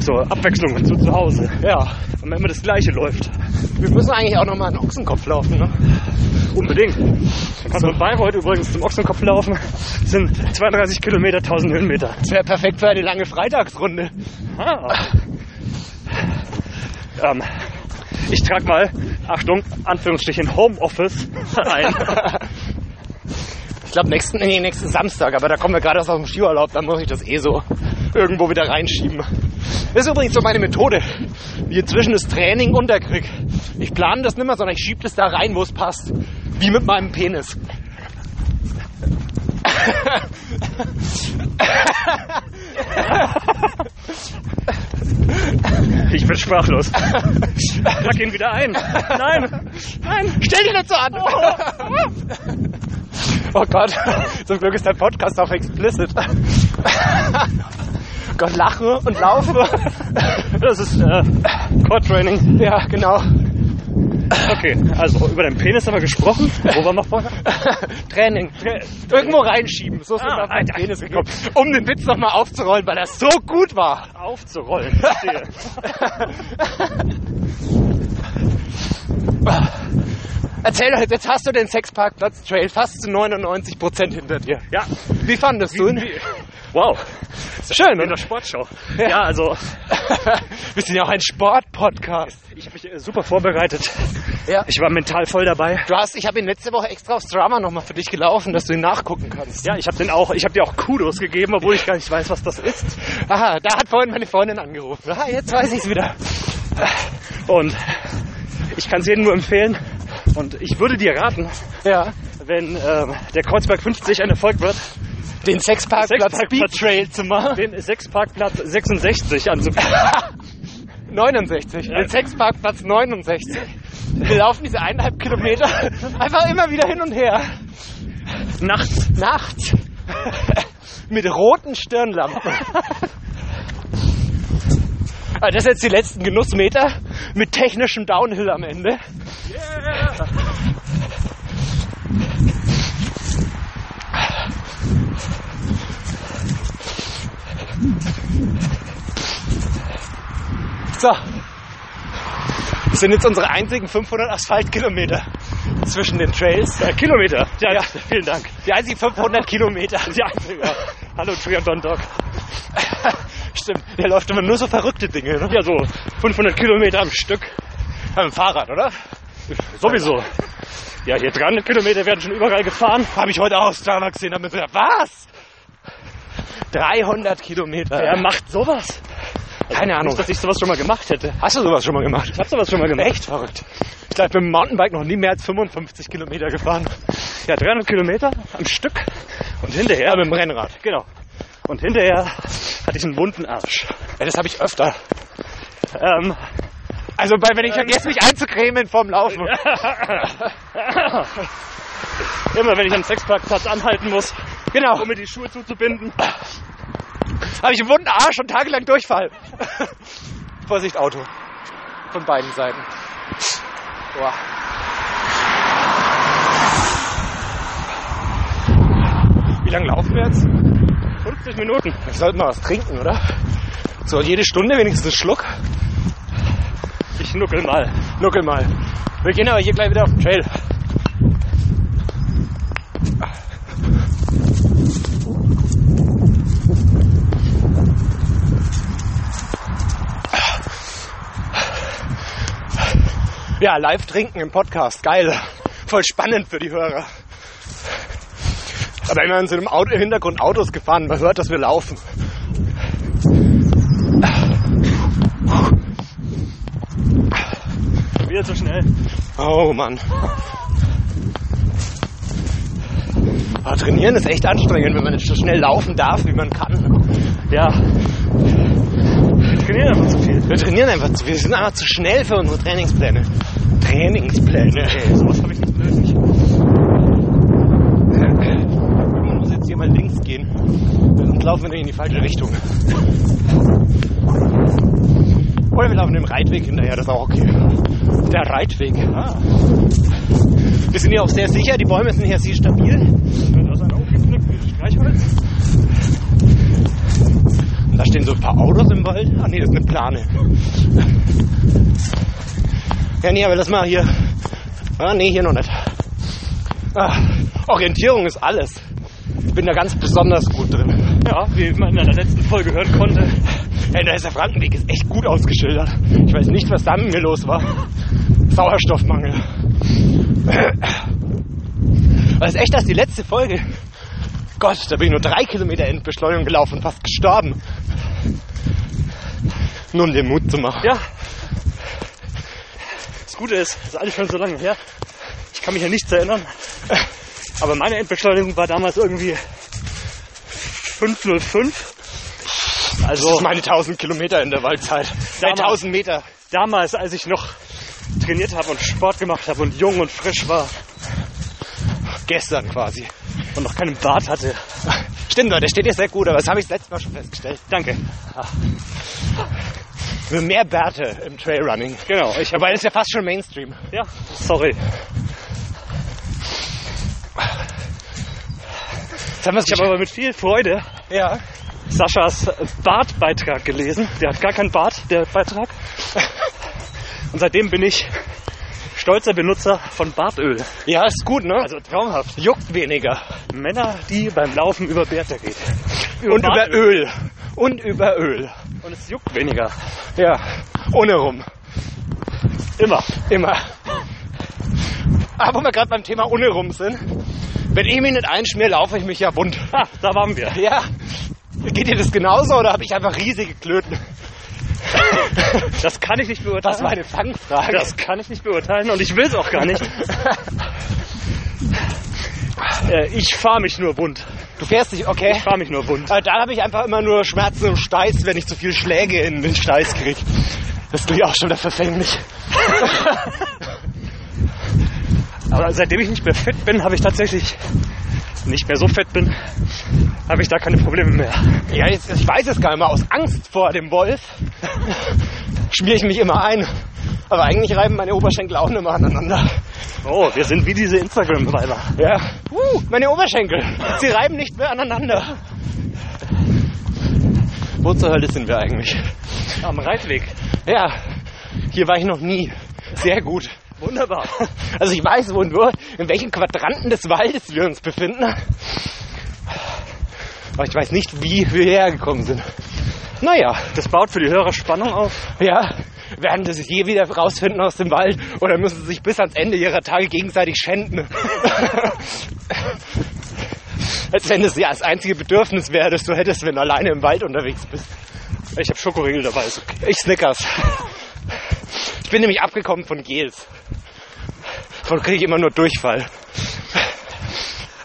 So Abwechslung zu, zu Hause. Ja. Wenn man immer das Gleiche läuft. Wir müssen eigentlich auch nochmal einen Ochsenkopf laufen, ne? Unbedingt. Man kann von Bayreuth übrigens zum Ochsenkopf laufen. Das sind 32 Kilometer, 1000 Höhenmeter. Das wäre perfekt für eine lange Freitagsrunde. Ah. Ähm, ich trage mal, Achtung, Anführungsstrichen Homeoffice ein. Ich glaube nächsten, nee, nächsten Samstag, aber da kommen wir gerade aus dem Skiurlaub, dann muss ich das eh so irgendwo wieder reinschieben. Das ist übrigens so meine Methode, wie inzwischen das Training unterkrieg. Ich plane das nicht mehr, sondern ich schiebe das da rein, wo es passt. Wie mit meinem Penis. Ich bin sprachlos. Pack ihn wieder ein. Nein, nein. Stell dich nicht so an! Oh Gott, zum Glück ist der Podcast auf explicit. Gott, lache und laufe. Das ist äh, Core Training. Ja, genau. Okay, also über deinen Penis haben wir gesprochen. Wo waren wir vorher? Training. Irgendwo reinschieben. So ist Ah, auf Alter. Penis gekommen. Um den Witz nochmal aufzurollen, weil er so gut war. Aufzurollen. Verstehe. Erzähl doch jetzt, jetzt hast du den Sexparkplatz Trail fast zu 99% hinter dir. Ja, Wie fandest du ihn? wie- wow. Schön, In der Sportschau. Ja, also Wir sind ja auch ein Sportpodcast. ich habe mich äh, super vorbereitet. Ja. Ich war mental voll dabei. Du hast, ich habe ihn letzte Woche extra aufs Drama nochmal für dich gelaufen, dass du ihn nachgucken kannst. Ja, ich habe den auch, ich habe dir auch Kudos gegeben, obwohl ich gar nicht weiß, was das ist. Aha, da hat vorhin meine Freundin angerufen. Aha, jetzt weiß ich's wieder. Und ich kann es jedem nur empfehlen. Und ich würde dir raten, Ja. wenn ähm, der Kreuzberg 50 ein Erfolg wird, Den Sexparkplatz Sexparkplatz- Trail zu machen. den Sechsparkplatz 66 anzubieten. 69. Ja. Den Sexparkplatz 69. Wir laufen diese eineinhalb Kilometer einfach immer wieder hin und her. Nachts. Nachts. Mit roten Stirnlampen. Also das sind jetzt die letzten Genussmeter mit technischem Downhill am Ende. So. Das sind jetzt unsere einzigen 500 Asphaltkilometer zwischen den Trails. Äh, Kilometer. Ja, ja, vielen Dank. Die einzigen 500 Kilometer. Ja, ja. Hallo Triathlon Dog. Stimmt, der läuft immer nur so verrückte Dinge, ne? Ja, so 500 Kilometer am Stück. Dem Fahrrad, oder? Sowieso. Ja, hier 300 Kilometer werden schon überall gefahren. Habe ich heute auch Strava gesehen, hab mir gedacht, was? 300 Kilometer. Wer macht sowas? Keine Ahnung. Nicht, dass ich sowas schon mal gemacht hätte. Hast du sowas schon mal gemacht? Ich habe sowas schon mal gemacht. Echt verrückt. Ich glaube, mit dem Mountainbike noch nie mehr als 55 Kilometer gefahren. Ja, 300 Kilometer am Stück. Und hinterher, Ja, mit dem Rennrad. genau. Und hinterher hatte ich einen wunden Arsch. Ja, das habe ich öfter. Ähm, Also, bei, wenn ich vergesse, mich einzucremen vorm Laufen. immer wenn ich am Sexparkplatz anhalten muss, Genau. um mir die Schuhe zuzubinden. Habe ich einen wunden Arsch und tagelang Durchfall. Vorsicht, Auto. Von beiden Seiten. Boah. Wie lange laufen wir jetzt? 50 Minuten. Wir sollten mal was trinken, oder? So, jede Stunde wenigstens einen Schluck. Ich nuckel mal. Nuckel mal. Wir gehen aber hier gleich wieder auf den Trail. Ja, live trinken im Podcast. Geil. Voll spannend für die Hörer. Aber immerhin sind im Auto, im Hintergrund Autos gefahren. Man hört, dass wir laufen. Wieder zu schnell. Oh Mann. Aber trainieren ist echt anstrengend, wenn man nicht so schnell laufen darf, wie man kann. Ja. Wir trainieren einfach zu viel. Wir trainieren einfach zu viel. Wir sind einfach zu schnell für unsere Trainingspläne. Trainingspläne. Ey, sowas habe ich nicht nötig. Man muss jetzt hier mal links gehen. Sonst laufen wir in die falsche Richtung. Oder wir laufen dem Reitweg hinterher, das ist auch okay. Der Reitweg. Ah, Wir sind hier auch sehr sicher, die Bäume sind hier sehr stabil. da ist ein aufgeknickt, wie Streichholz. Und da stehen so ein paar Autos im Wald. Ah nee, das ist eine Plane. Ja, nee, aber lass mal hier. Ah nee, hier noch nicht. Ah, Orientierung ist alles. Ich bin da ganz besonders gut drin. Ja, wie man in der letzten Folge hören konnte. Ey, da ist der Frankenweg ist echt gut ausgeschildert. Ich weiß nicht, was da mit mir los war. Sauerstoffmangel. Ist echt, dass die letzte Folge. Gott, da bin ich nur drei Kilometer Endbeschleunigung gelaufen und fast gestorben. Nur um den Mut zu machen. Ja. Das Gute ist, das ist alles schon so lange her. Ich kann mich an nichts erinnern. Aber meine Endbeschleunigung war damals irgendwie 505. Das Also ist meine 1000 Kilometer in der Waldzeit. Nein, Damals- 1000 Meter. damals, als ich noch trainiert habe und Sport gemacht habe und jung und frisch war Gestern quasi. und noch keinen Bart hatte. Stimmt, Leute, der steht dir sehr gut, aber das habe ich das letzte Mal schon festgestellt. Danke. Nur mehr Bärte im Trailrunning. Genau, ich Wobei das ist ja fast schon Mainstream. ja, sorry. Jetzt haben wir Ich habe aber mit viel Freude ja. Saschas Bartbeitrag gelesen. Der hat gar keinen Bart, der Beitrag. Und seitdem bin ich stolzer Benutzer von Bartöl. Ja, ist gut, ne? Also traumhaft. juckt weniger. Männer, die beim Laufen über Bärte gehen. Und über Bartöl. Öl. Und über Öl. Und es juckt weniger. Ja. Ohne rum. Immer. Immer. Aber wo wir gerade beim Thema ohne rum sind. Wenn ich mich nicht einschmier, laufe ich mich ja bunt. Ah, da waren wir. Ja. Geht dir das genauso oder habe ich einfach riesige Klöten? Das kann ich nicht beurteilen. Das war eine Fangfrage. Das kann ich nicht beurteilen und ich will es auch gar nicht. äh, ich fahre mich nur bunt. Du fährst dich, okay. Ich fahre mich nur bunt. Aber da habe ich einfach immer nur Schmerzen im Steiß, wenn ich zu viel Schläge in den Steiß kriege. Das klingt auch schon wieder verfänglich. Aber seitdem ich nicht mehr fett bin, habe ich tatsächlich nicht mehr so fett bin, habe ich da keine Probleme mehr. Ja, jetzt, ich weiß es gar nicht mehr. Aus Angst vor dem Wolf schmiere ich mich immer ein. Aber eigentlich reiben meine Oberschenkel auch nicht mehr aneinander. Oh, wir sind wie diese Instagram-Weiber. Ja. Uh, meine Oberschenkel. Sie reiben nicht mehr aneinander. Wo zur Hölle sind wir eigentlich? Am Reitweg. Ja, hier war ich noch nie. Sehr gut. Wunderbar. Also ich weiß wohl nur, in welchen Quadranten des Waldes wir uns befinden. Aber ich weiß nicht, wie wir hierher gekommen sind. Naja, Das baut für die Hörer Spannung auf. ja, werden sie sich je wieder rausfinden aus dem Wald oder müssen sie sich bis ans Ende ihrer Tage gegenseitig schänden? Als wenn es ja das einzige Bedürfnis wäre, das du hättest, wenn du alleine im Wald unterwegs bist. Ich habe Schokoriegel dabei. Ist okay. Ich Snickers. Ich bin nämlich abgekommen von Gels. Von kriege ich immer nur Durchfall.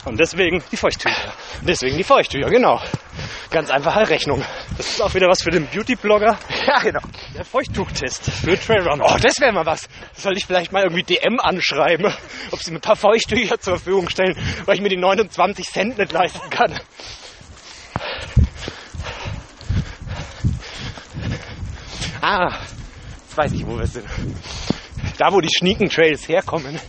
Und deswegen die Feuchttücher. Deswegen die Feuchttücher, genau. Ganz einfache Rechnung. Das ist auch wieder was für den Beauty-Blogger. Ja, genau. Der Feuchttuchtest für Trailrunner. Oh, das wäre mal was. Soll ich vielleicht mal irgendwie DM anschreiben, ob sie mir ein paar Feuchttücher zur Verfügung stellen, weil ich mir die 29 Cent nicht leisten kann. Ah, jetzt weiß ich, wo wir sind. Da, wo die Schniekentrails herkommen.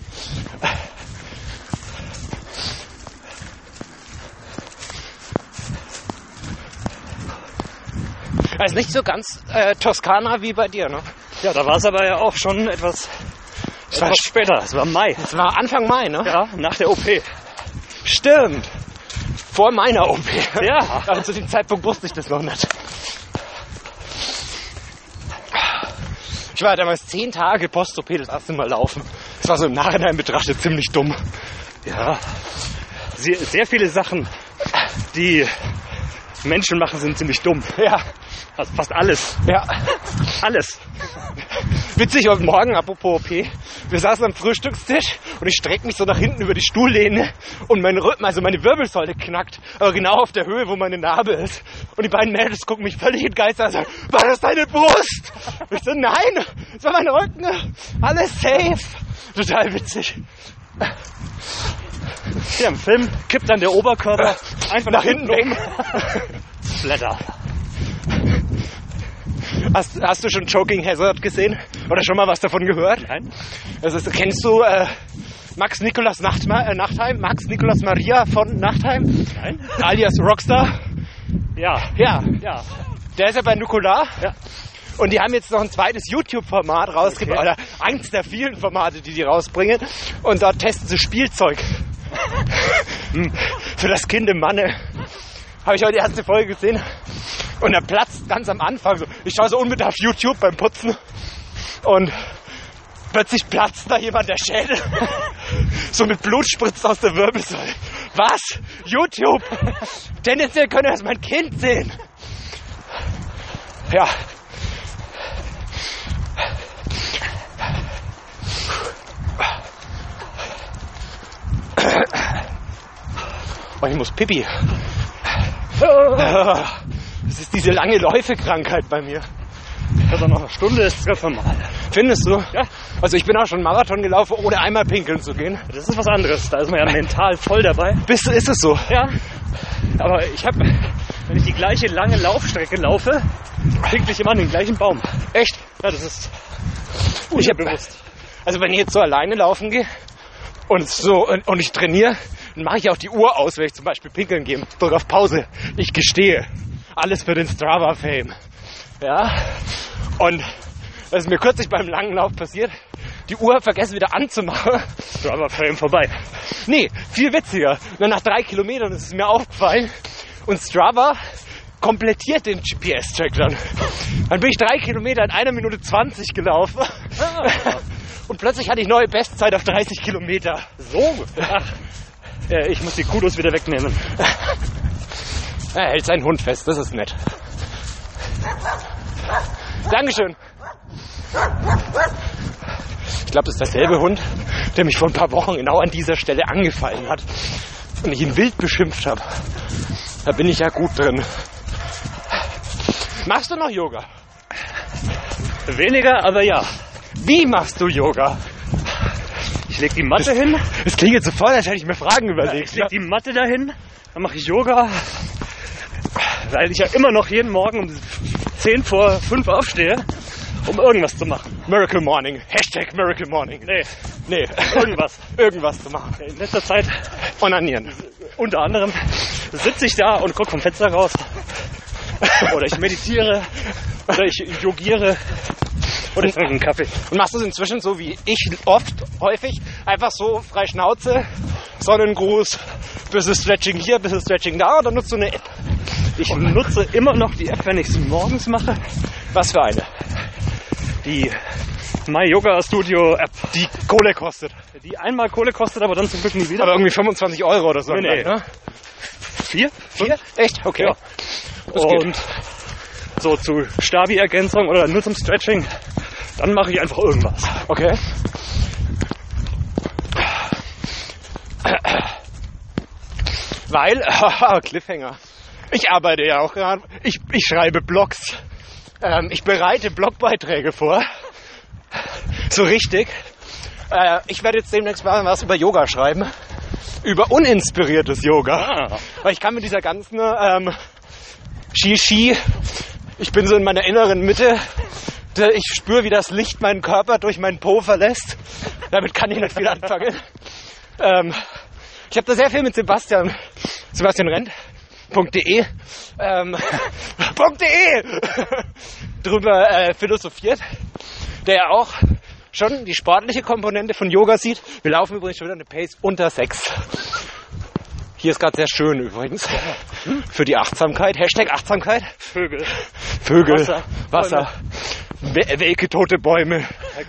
Also nicht so ganz äh, Toskana wie bei dir, ne? Ja, da war es aber ja auch schon etwas, Es war, etwas später. Es war Mai. es war Anfang Mai, ne? Ja, nach der OP. Stimmt. Vor meiner OP. Ja. Aber zu dem Zeitpunkt wusste ich das noch nicht. Ich war damals zehn Tage Post-OP das erste Mal laufen. Das war so im Nachhinein betrachtet ziemlich dumm. Ja. Sehr, sehr viele Sachen, die Menschen machen, sind ziemlich dumm. Ja, Also fast alles. ja. Alles. Witzig heute Morgen, apropos OP. Wir saßen am Frühstückstisch und ich strecke mich so nach hinten über die Stuhllehne und mein Rücken, also meine Wirbelsäule knackt, aber genau auf der Höhe, wo meine Narbe ist. Und die beiden Mädels gucken mich völlig entgeistert an und sagen, war das deine Brust? Ich so, nein, das war mein Rücken. Alles safe. Total witzig. Ja, im Film kippt dann der Oberkörper einfach Nach hinten weg. um. Blätter. Hast, hast du schon Choking Hazard gesehen? Oder schon mal was davon gehört? Nein? Ist, kennst du äh, Max Nachtma äh, Nachtheim? Max Nikolaus Maria von Nachtheim? Nein? Alias Rockstar? Ja. Ja, Ja. der ist ja bei Nukular. Ja. Und die haben jetzt noch ein zweites YouTube-Format rausgebracht, Okay. oder eins der vielen Formate, die die rausbringen. Und dort testen sie Spielzeug. Hm, Für das Kind im Manne. Habe ich heute die erste Folge gesehen. Und er platzt ganz am Anfang so. Ich schaue so unbedarft YouTube beim Putzen. Und plötzlich platzt da jemand der Schädel. so mit Blut spritzt aus der Wirbelsäule. Was? YouTube? Tendenziell könnte das mein Kind sehen. Ja. Oh, ich muss pipi. Das Das ist diese lange Läufekrankheit bei mir. Also noch eine Stunde ist ganz normal. Findest du? Ja. Also ich bin auch schon Marathon gelaufen, ohne einmal pinkeln zu gehen. Das ist was anderes. Da ist man ja mental voll dabei. Bist du, ist es so? Ja. Aber ich habe, wenn ich die gleiche lange Laufstrecke laufe, pinkle ich immer an den gleichen Baum. Echt? Ja, das ist Ich hab, bewusst. also wenn ich jetzt so alleine laufen gehe und so und, und ich trainiere, dann mache ich auch die Uhr aus, wenn ich zum Beispiel pinkeln gehe. Drück auf Pause. Ich gestehe. Alles für den Strava-Fame. Ja. Und das ist mir kürzlich beim langen Lauf passiert. Die Uhr vergessen wieder anzumachen. Frame vorbei. Nee, viel witziger. Nur nach drei Kilometern ist es mir aufgefallen. Und Strava komplettiert den GPS-Track dann. Dann bin ich drei Kilometer in einer Minute 20 gelaufen. Und plötzlich hatte ich neue Bestzeit auf 30 Kilometer. So? Ach, ja, ich muss die Kudos wieder wegnehmen. Er hält seinen Hund fest, das ist nett. Dankeschön. Ich glaube, das ist derselbe Hund, der mich vor ein paar Wochen genau an dieser Stelle angefallen hat und ich ihn wild beschimpft habe. Da bin ich ja gut drin. Machst du noch Yoga? Weniger, aber ja. Wie machst du Yoga? Ich leg die Matte hin, Es klingt jetzt so voll, als hätte ich mir Fragen ich überlegt. leg die Matte dahin, dann mache ich Yoga, weil ich ja immer noch jeden Morgen um 10 vor 5 aufstehe, um irgendwas zu machen. Miracle Morning. Hashtag Miracle Morning. Nee, Nee, irgendwas. irgendwas zu machen. In letzter Zeit Onanieren. unter anderem sitze ich da und gucke vom Fenster raus. Oder ich meditiere. Oder ich yogiere. Oder ich trinke einen Kaffee. Und machst du es inzwischen so wie ich oft, häufig, einfach so frei Schnauze, Sonnengruß, bisschen Stretching hier, bisschen Stretching da oder nutzt du eine App? Ich nutze immer noch die App, wenn ich es morgens mache. Was für eine? Die My Yoga Studio App. Die Kohle kostet. Die einmal Kohle kostet, aber dann zum Glück nie wieder. Aber irgendwie 25 Euro oder so. Nee, nee. Ne? vier? Vier? Echt? Okay. Ja. Das geht. Und so zu Stabi-Ergänzung oder nur zum Stretching, dann mache ich einfach irgendwas. Okay. Weil, haha, Cliffhanger. Ich arbeite ja auch gerade. Ich, ich schreibe Blogs. Ähm, ich bereite Blogbeiträge vor. So richtig. Äh, ich werde jetzt demnächst mal was über Yoga schreiben. Über uninspiriertes Yoga. Ah. Weil ich kann mit dieser ganzen ähm, Shishi, ich bin so in meiner inneren Mitte, ich spüre, wie das Licht meinen Körper durch meinen Po verlässt. Damit kann ich nicht viel anfangen. Ähm, ich habe da sehr viel mit Sebastian, Sebastian Rent.de, ähm, .de drüber äh, philosophiert, der ja auch schon die sportliche Komponente von Yoga sieht. Wir laufen übrigens schon wieder eine Pace unter 6. Hier ist gerade sehr schön übrigens. Für die Achtsamkeit. Hashtag Achtsamkeit. Vögel. Vögel, Wasser, Wasser, we- welke tote Bäume,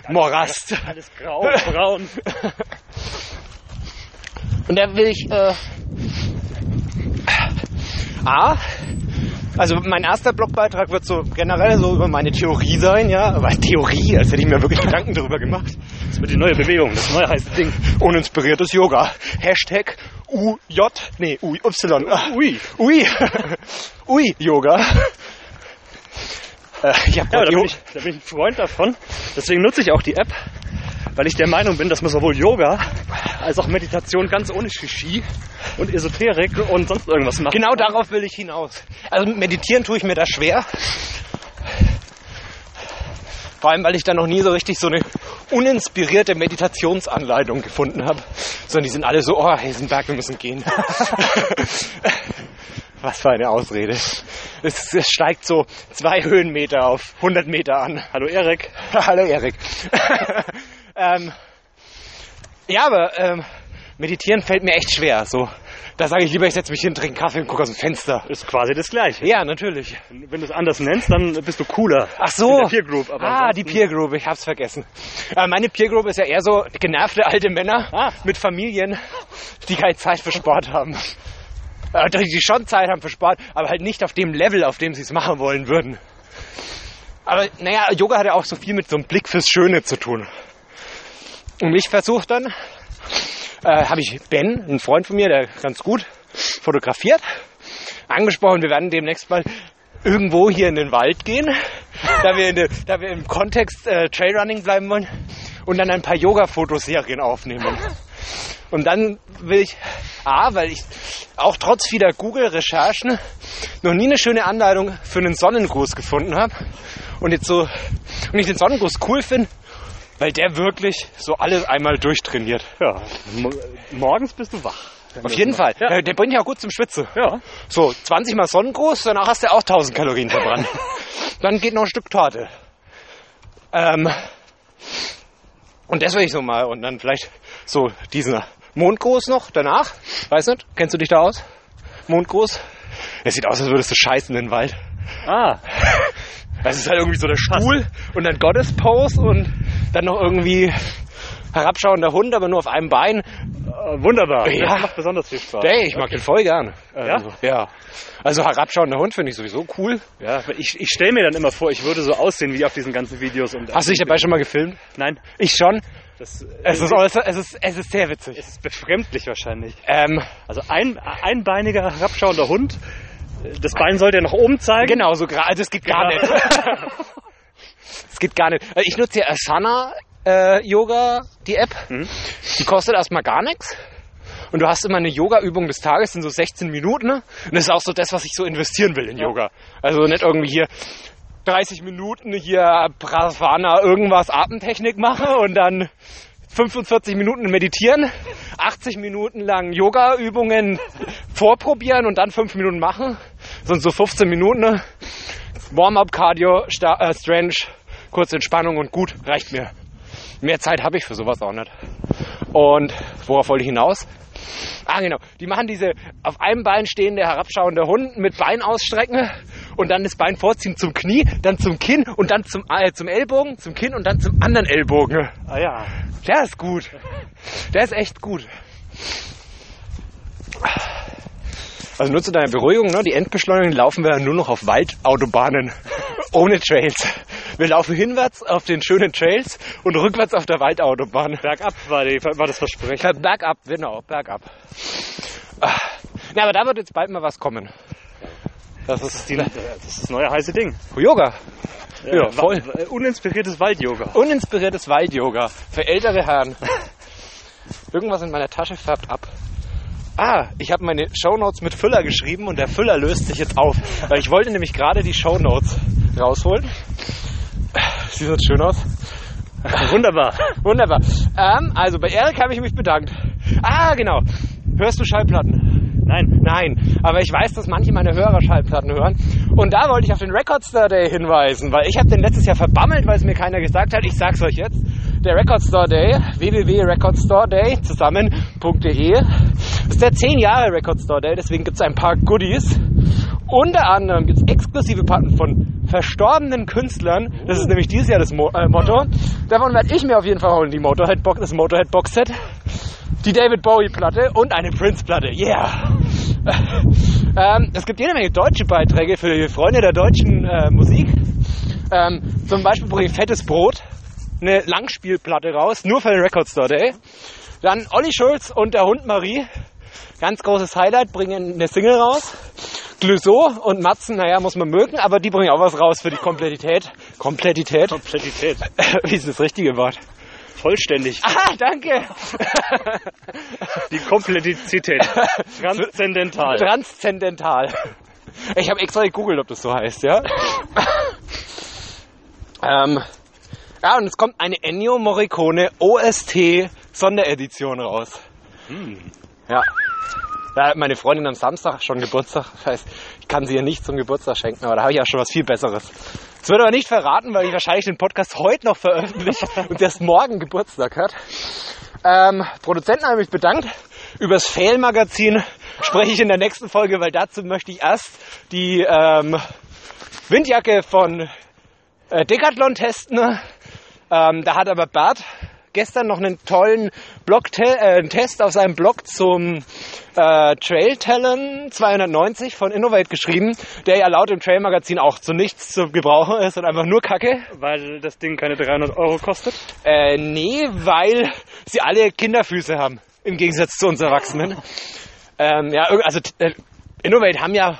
Morast. Alles grau, braun. Und da will ich, äh, A, also mein erster Blogbeitrag wird so generell so über meine Theorie sein, ja, aber Theorie, als hätte ich mir wirklich Gedanken darüber gemacht. Das wird die neue Bewegung, das neue heiße Ding. Uninspiriertes Yoga. Hashtag UJ, nee, UY. Ah, Ui. Ui. Ui, Yoga. Äh, ich hab Ja, da bin, ich, da bin ich ein Freund davon. Deswegen nutze ich auch die App, weil ich der Meinung bin, dass man sowohl Yoga als auch Meditation ganz ohne Shishi und Esoterik und sonst irgendwas macht. Genau darauf will ich hinaus. Also meditieren tue ich mir da schwer. Vor allem, weil ich da noch nie so richtig so eine uninspirierte Meditationsanleitung gefunden habe. Sondern die sind alle so, oh, Heisenberg, wir müssen gehen. Was für eine Ausrede. Es, es steigt so zwei Höhenmeter auf 100 Meter an. Hallo Erik. Hallo Erik. ähm, ja, aber ähm, meditieren fällt mir echt schwer. So, da sage ich lieber, ich setze mich hin, trinke Kaffee und gucke aus dem Fenster. Ist quasi das gleiche. Ja, natürlich. Wenn du es anders nennst, dann bist du cooler. Ach so. In der Peer Group. Ah, die Peer Group, ich hab's vergessen. Äh, meine Peer Group ist ja eher so genervte alte Männer Ah. mit Familien, die keine Zeit für Sport haben. Äh, die schon Zeit haben für Sport, aber halt nicht auf dem Level, auf dem sie es machen wollen würden. Aber naja, Yoga hat ja auch so viel mit so einem Blick fürs Schöne zu tun. Und ich versuche dann, äh, habe ich Ben, einen Freund von mir, der ganz gut fotografiert, angesprochen. Wir werden demnächst mal irgendwo hier in den Wald gehen, da wir, der, da wir im Kontext äh, Trailrunning bleiben wollen und dann ein paar Yoga-Fotoserien aufnehmen. Und dann will ich, A, weil ich auch trotz vieler Google-Recherchen noch nie eine schöne Anleitung für einen Sonnengruß gefunden habe und jetzt so, und ich den Sonnengruß cool finde, weil der wirklich so alles einmal durchtrainiert. Ja, mo- morgens bist du wach. Auf jeden Fall. Ja. Der, bringt ja auch gut zum Schwitzen. Ja. So, 20 mal Sonnengruß, danach hast du auch 1000 Kalorien verbrannt. Dann geht noch ein Stück Torte. Ähm, und das will ich so mal. Und dann vielleicht so diesen Mondgruß noch danach. Weiß nicht, kennst du dich da aus? Mondgruß? Es sieht aus, als würdest du scheißen in den Wald. Ah, Das ist halt irgendwie so der Stuhl und dann Goddess-Pose und dann noch irgendwie herabschauender Hund, aber nur auf einem Bein. äh, wunderbar. Ja. Das macht besonders viel Spaß. Hey, ich mag den voll gern. Ja? Also, ja. Also herabschauender Hund finde ich sowieso cool. Ja, ich, ich stelle mir dann immer vor, ich würde so aussehen wie auf diesen ganzen Videos. Und Hast du dich dabei schon mal gefilmt? Nein, Ich schon. das, Es ist, äußer, es ist, es ist sehr witzig. es ist befremdlich wahrscheinlich. Ähm, Also ein einbeiniger, herabschauender Hund. Das Bein sollte er nach oben zeigen. genau, so gerade. Das geht gar Genau. nicht. Es geht gar nicht. Äh, Ich nutze ja Asana äh, Yoga, die App. Mhm. Die kostet erstmal gar nichts. Und du hast immer eine Yoga-Übung des Tages, sind so 16 Minuten. Ne? Und das ist auch so das, was ich so investieren will in Yoga. Also nicht irgendwie hier 30 Minuten hier Pravana irgendwas Atemtechnik mache und dann 45 Minuten meditieren, 80 Minuten lang Yoga-Übungen vorprobieren und dann 5 Minuten machen. Das sind so 15 Minuten. Ne? Warm-up, Cardio, Sta äh, Stretch, kurze Entspannung und gut, reicht mir. Mehr Zeit habe ich für sowas auch nicht. Und worauf wollte ich hinaus? Ah, genau. Die machen diese auf einem Bein stehende, herabschauende Hund mit Bein ausstrecken und dann das Bein vorziehen zum Knie, dann zum Kinn und dann zum, äh, zum Ellbogen, zum Kinn und dann zum anderen Ellbogen. Ah ja. Der ist gut. Der ist echt gut. Also nur zu deiner Beruhigung, ne? die Endbeschleunigung laufen wir nur noch auf Waldautobahnen ohne Trails. Wir laufen hinwärts auf den schönen Trails und rückwärts auf der Waldautobahn. Bergab war, die, war das Versprechen. Bergab, genau, bergab. Ah. Ja, aber da wird jetzt bald mal was kommen. Das ist Die, das ist das neue heiße Ding. Yoga. Ja, voll. Wa- Uninspiriertes Wald-Yoga. Uninspiriertes Wald-Yoga für ältere Herren. Irgendwas in meiner Tasche färbt ab. Ah, ich habe meine Shownotes mit Füller geschrieben und der Füller löst sich jetzt auf. Weil ich wollte nämlich gerade die Shownotes rausholen. Sieht das schön aus? Wunderbar. Wunderbar. Ähm, also bei Erik habe ich mich bedankt. Ah, genau. Hörst du Schallplatten? Nein. Nein, aber ich weiß, dass manche meiner Hörer Schallplatten hören. Und da wollte ich auf den Record Store Day hinweisen, weil ich habe den letztes Jahr verbammelt, weil es mir keiner gesagt hat. Ich sag's euch jetzt. Der Record Store Day, www.recordstoreday zusammen.de, ist der 10 Jahre Record Store Day, deswegen gibt's ein paar Goodies. Unter anderem gibt's exklusive Platten von verstorbenen Künstlern. Das ist nämlich dieses Jahr das Mo äh, Motto. Davon werde ich mir auf jeden Fall holen, die Motorhead Box, das Motorhead Box Set die David Bowie Platte und eine Prince Platte. Yeah! ähm, es gibt jede Menge deutsche Beiträge für die Freunde der deutschen äh, Musik. Ähm, zum Beispiel ich Fettes Brot, eine Langspielplatte raus, nur für den Record Store Day. Dann Olli Schulz und der Hund Marie, ganz großes Highlight, bringen eine Single raus. Glüso und Matzen, naja, muss man mögen, aber die bringen auch was raus für die Komplettität. Komplettität. Komplettität. Wie ist das richtige Wort? Vollständig. Ah, danke! Die Komplettizität. Transzendental. Transzendental. Ich habe extra gegoogelt, ob das so heißt, ja? ähm, ja, und es kommt eine Ennio Morricone OST Sonderedition raus. Ja. Da hat meine Freundin am Samstag schon Geburtstag. Das heißt, ich kann sie ihr nicht zum Geburtstag schenken, aber da habe ich auch schon was viel Besseres. Es wird aber nicht verraten, weil ich wahrscheinlich den Podcast heute noch veröffentliche und erst morgen Geburtstag hat. Ähm, Produzenten haben mich bedankt. Übers Fail-Magazin spreche ich in der nächsten Folge, weil dazu möchte ich erst die ähm, Windjacke von äh, Decathlon testen. Ähm, da hat aber Bert gestern noch einen tollen Blog äh, Test auf seinem Blog zum äh, Trail Talent 290 von Innovate geschrieben, der ja laut dem Trail Magazin auch zu nichts zu gebrauchen ist und einfach nur Kacke. Weil das Ding keine 300 Euro kostet. Äh, nee, weil sie alle Kinderfüße haben. Im Gegensatz zu uns Erwachsenen. Ähm, ja, also äh, Innovate haben ja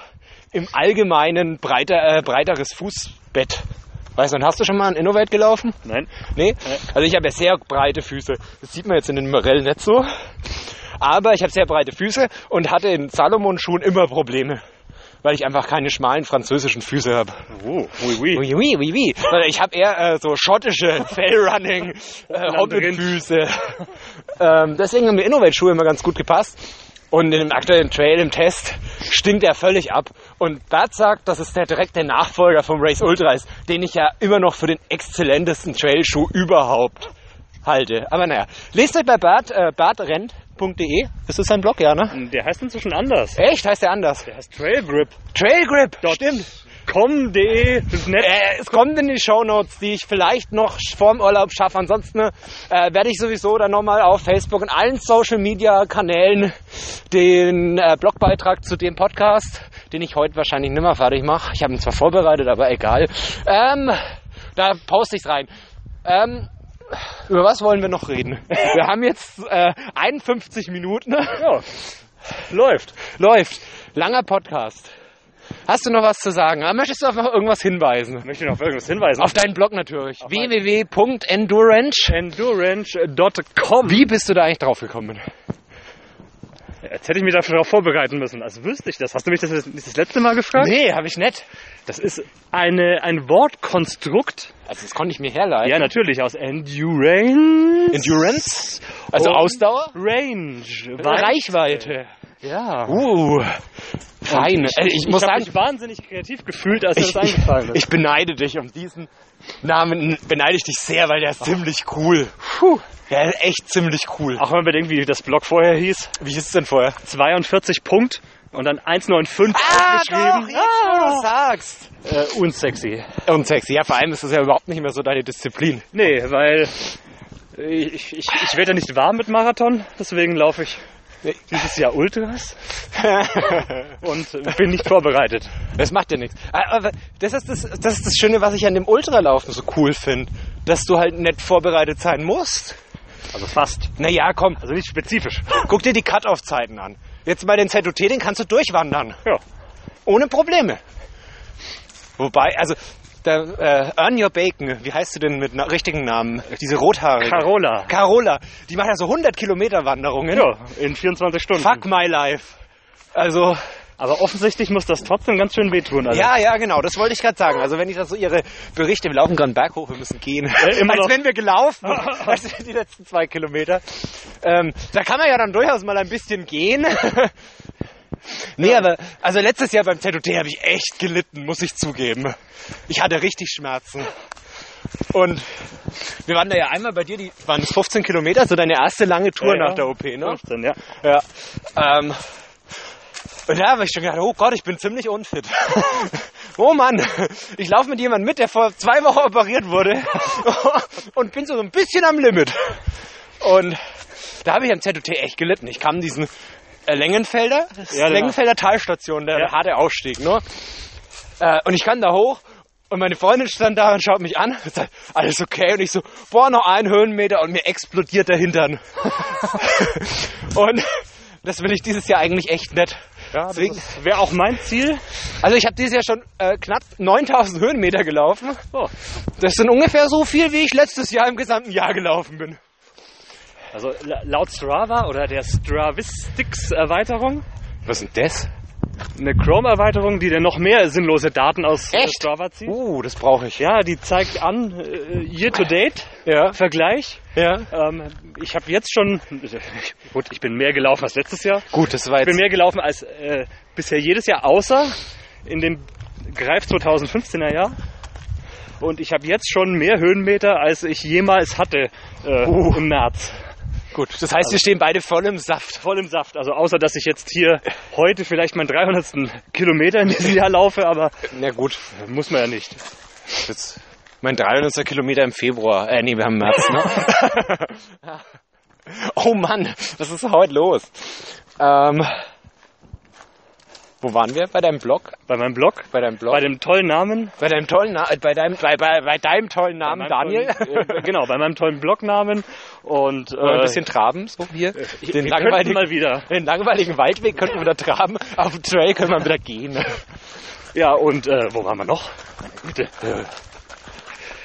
im Allgemeinen breiter, äh, breiteres Fußbett. Weißt du, und hast du schon mal ein Innovate gelaufen? Nein. Nee? Also ich habe ja sehr breite Füße. Das sieht man jetzt in den Morellen nicht so. Aber ich habe sehr breite Füße und hatte in Salomon-Schuhen immer Probleme. Weil ich einfach keine schmalen französischen Füße habe. Oh, oui, oui. Oui, oui, oui, oui. Ich habe eher äh, so schottische Failrunning, äh, Hobbitfüße. ähm, deswegen haben mir Innovate-Schuhe immer ganz gut gepasst. Und in dem aktuellen Trail im Test stinkt er völlig ab. Und Bert sagt, dass es der direkte Nachfolger vom Race Ultra ist, den ich ja immer noch für den exzellentesten Trailschuh überhaupt halte. Aber naja, lest euch bei Bert, äh, bertrennt.de. Ist das sein Blog, ja, ne? Der heißt inzwischen anders. Echt? Heißt der anders? Der heißt Trailgrip. Trailgrip, stimmt. Com.de ist nett. Äh, es kommt in die Shownotes, die ich vielleicht noch vorm Urlaub schaffe. Ansonsten äh, werde ich sowieso dann nochmal auf Facebook und allen Social Media Kanälen den äh, Blogbeitrag zu dem Podcast, den ich heute wahrscheinlich nimmer fertig mache. Ich habe ihn zwar vorbereitet, aber egal. Ähm, da poste ich's rein. Ähm, über was wollen wir noch reden? Wir haben jetzt äh, 51 Minuten. Ja. Läuft. Läuft. Langer Podcast. Hast du noch was zu sagen? Ah, Möchtest du auf noch irgendwas hinweisen? Möchte ich noch auf irgendwas hinweisen? Auf deinen Blog natürlich. mein- www.endurance. endurance.com. Wie bist du da eigentlich drauf gekommen? Jetzt hätte ich mich dafür darauf vorbereiten müssen. Also wüsste ich das. Hast du mich das, das letzte Mal gefragt? Nee, habe ich nicht. Das ist eine, ein Wortkonstrukt. Also das konnte ich mir herleiten. Ja, natürlich aus Endurance. Endurance? Also Ausdauer? Range. Reichweite. Ja. Uh, fein. Ich, Äh, ich, ich muss sagen, mich wahnsinnig kreativ gefühlt, als ich, das eingefallen ist. ich beneide dich um diesen Namen. Beneide ich dich sehr, weil der ist ziemlich cool. Puh. Der ist echt ziemlich cool. Auch wenn man bedenkt, wie das Blog vorher hieß. Wie ist es denn vorher? 42 Punkt und dann 195 Ah, aufgeschrieben. doch, jetzt, wo du sagst. Äh, unsexy. Und sexy. Ja, vor allem ist das ja überhaupt nicht mehr so deine Disziplin. Nee, weil ich, ich, ich werde ja nicht warm mit Marathon, deswegen laufe ich dieses Jahr Ultras und bin nicht vorbereitet. Das macht ja nichts. Aber das ist das, das ist das Schöne, was ich an dem Ultralaufen so cool finde. Dass du halt nicht vorbereitet sein musst. Also fast. Naja, komm, Also nicht spezifisch. guck dir die Cut-Off-Zeiten an. Jetzt bei den ZUT, den kannst du durchwandern. Ja. Ohne Probleme. Wobei, also, der, äh, Earn Your Bacon, wie heißt du denn mit na richtigen Namen? Diese rothaarige. Carola. Carola. Die macht ja so 100 Kilometer Wanderungen. Ja, in 24 Stunden. Fuck my life. Also, Aber offensichtlich muss das trotzdem ganz schön wehtun. Also. Ja, ja, genau, das wollte ich gerade sagen. Also wenn ich da so ihre Berichte, wir laufen gerade einen Berg hoch, wir müssen gehen. immer Als wenn wir gelaufen, also die letzten zwei Kilometer. Ähm, da kann man ja dann durchaus mal ein bisschen gehen. Nee, aber also letztes Jahr beim ZUT habe ich echt gelitten, muss ich zugeben. Ich hatte richtig Schmerzen. Und wir waren da ja einmal bei dir, die waren es 15 Kilometer, so deine erste lange Tour Ja, nach der OP, ne? 15, ja. Ja. Ähm, und da habe ich schon gedacht, oh Gott, ich bin ziemlich unfit. oh Mann, ich laufe mit jemandem mit, der vor zwei Wochen operiert wurde und bin so ein bisschen am Limit. Und da habe ich am ZUT echt gelitten. Ich kam diesen äh, Längenfelder, das Ja, genau. Längenfelder Talstation, der Ja. harte Aufstieg, ne? Äh, und ich kam da hoch und meine Freundin stand da und schaut mich an und sagt, alles okay? Und ich so, boah, noch ein Höhenmeter und mir explodiert der Hintern. und das will ich dieses Jahr eigentlich echt nicht. Ja, das Deswegen- wäre auch mein Ziel. Also ich habe dieses Jahr schon äh, knapp 9000 Höhenmeter gelaufen. Oh. Das sind ungefähr so viel, wie ich letztes Jahr im gesamten Jahr gelaufen bin. Also la- laut Strava oder der Stravistix-Erweiterung, Was ist denn das? eine Chrome-Erweiterung, die dir noch mehr sinnlose Daten aus Echt? Strava zieht. Uh, das brauche ich. Ja, die zeigt an, äh, Year-to-Date, Ja, Vergleich. ja. Ähm, ich habe jetzt schon, gut, ich bin mehr gelaufen als letztes Jahr. Gut, das war Ich bin jetzt... mehr gelaufen als äh, bisher jedes Jahr, außer in dem Greif 2015er Jahr. Und ich habe jetzt schon mehr Höhenmeter, als ich jemals hatte äh, Uh. im März. Gut, das heißt, wir stehen beide voll im Saft. Voll im Saft. Also außer, dass ich jetzt hier heute vielleicht meinen 300. Kilometer in diesem Jahr laufe, aber Na gut, muss man ja nicht. jetzt mein 300. Kilometer im Februar. Äh, nee, wir haben März, ne? oh Mann, was ist heute los? Ähm, Wo waren wir? Bei deinem Blog? Bei meinem Blog, Bei deinem Blog? bei dem tollen Namen. Bei deinem tollen, Na bei deinem, bei, bei, bei deinem tollen Namen, Daniel. Tollen, äh, genau, bei meinem tollen Blognamen. Und äh, ein bisschen traben, so hier. ich, Den langweiligen, mal wieder. den langweiligen Waldweg könnten wir wieder traben. Auf dem Trail können wir wieder gehen. Ja, und äh, wo waren wir noch? Bitte.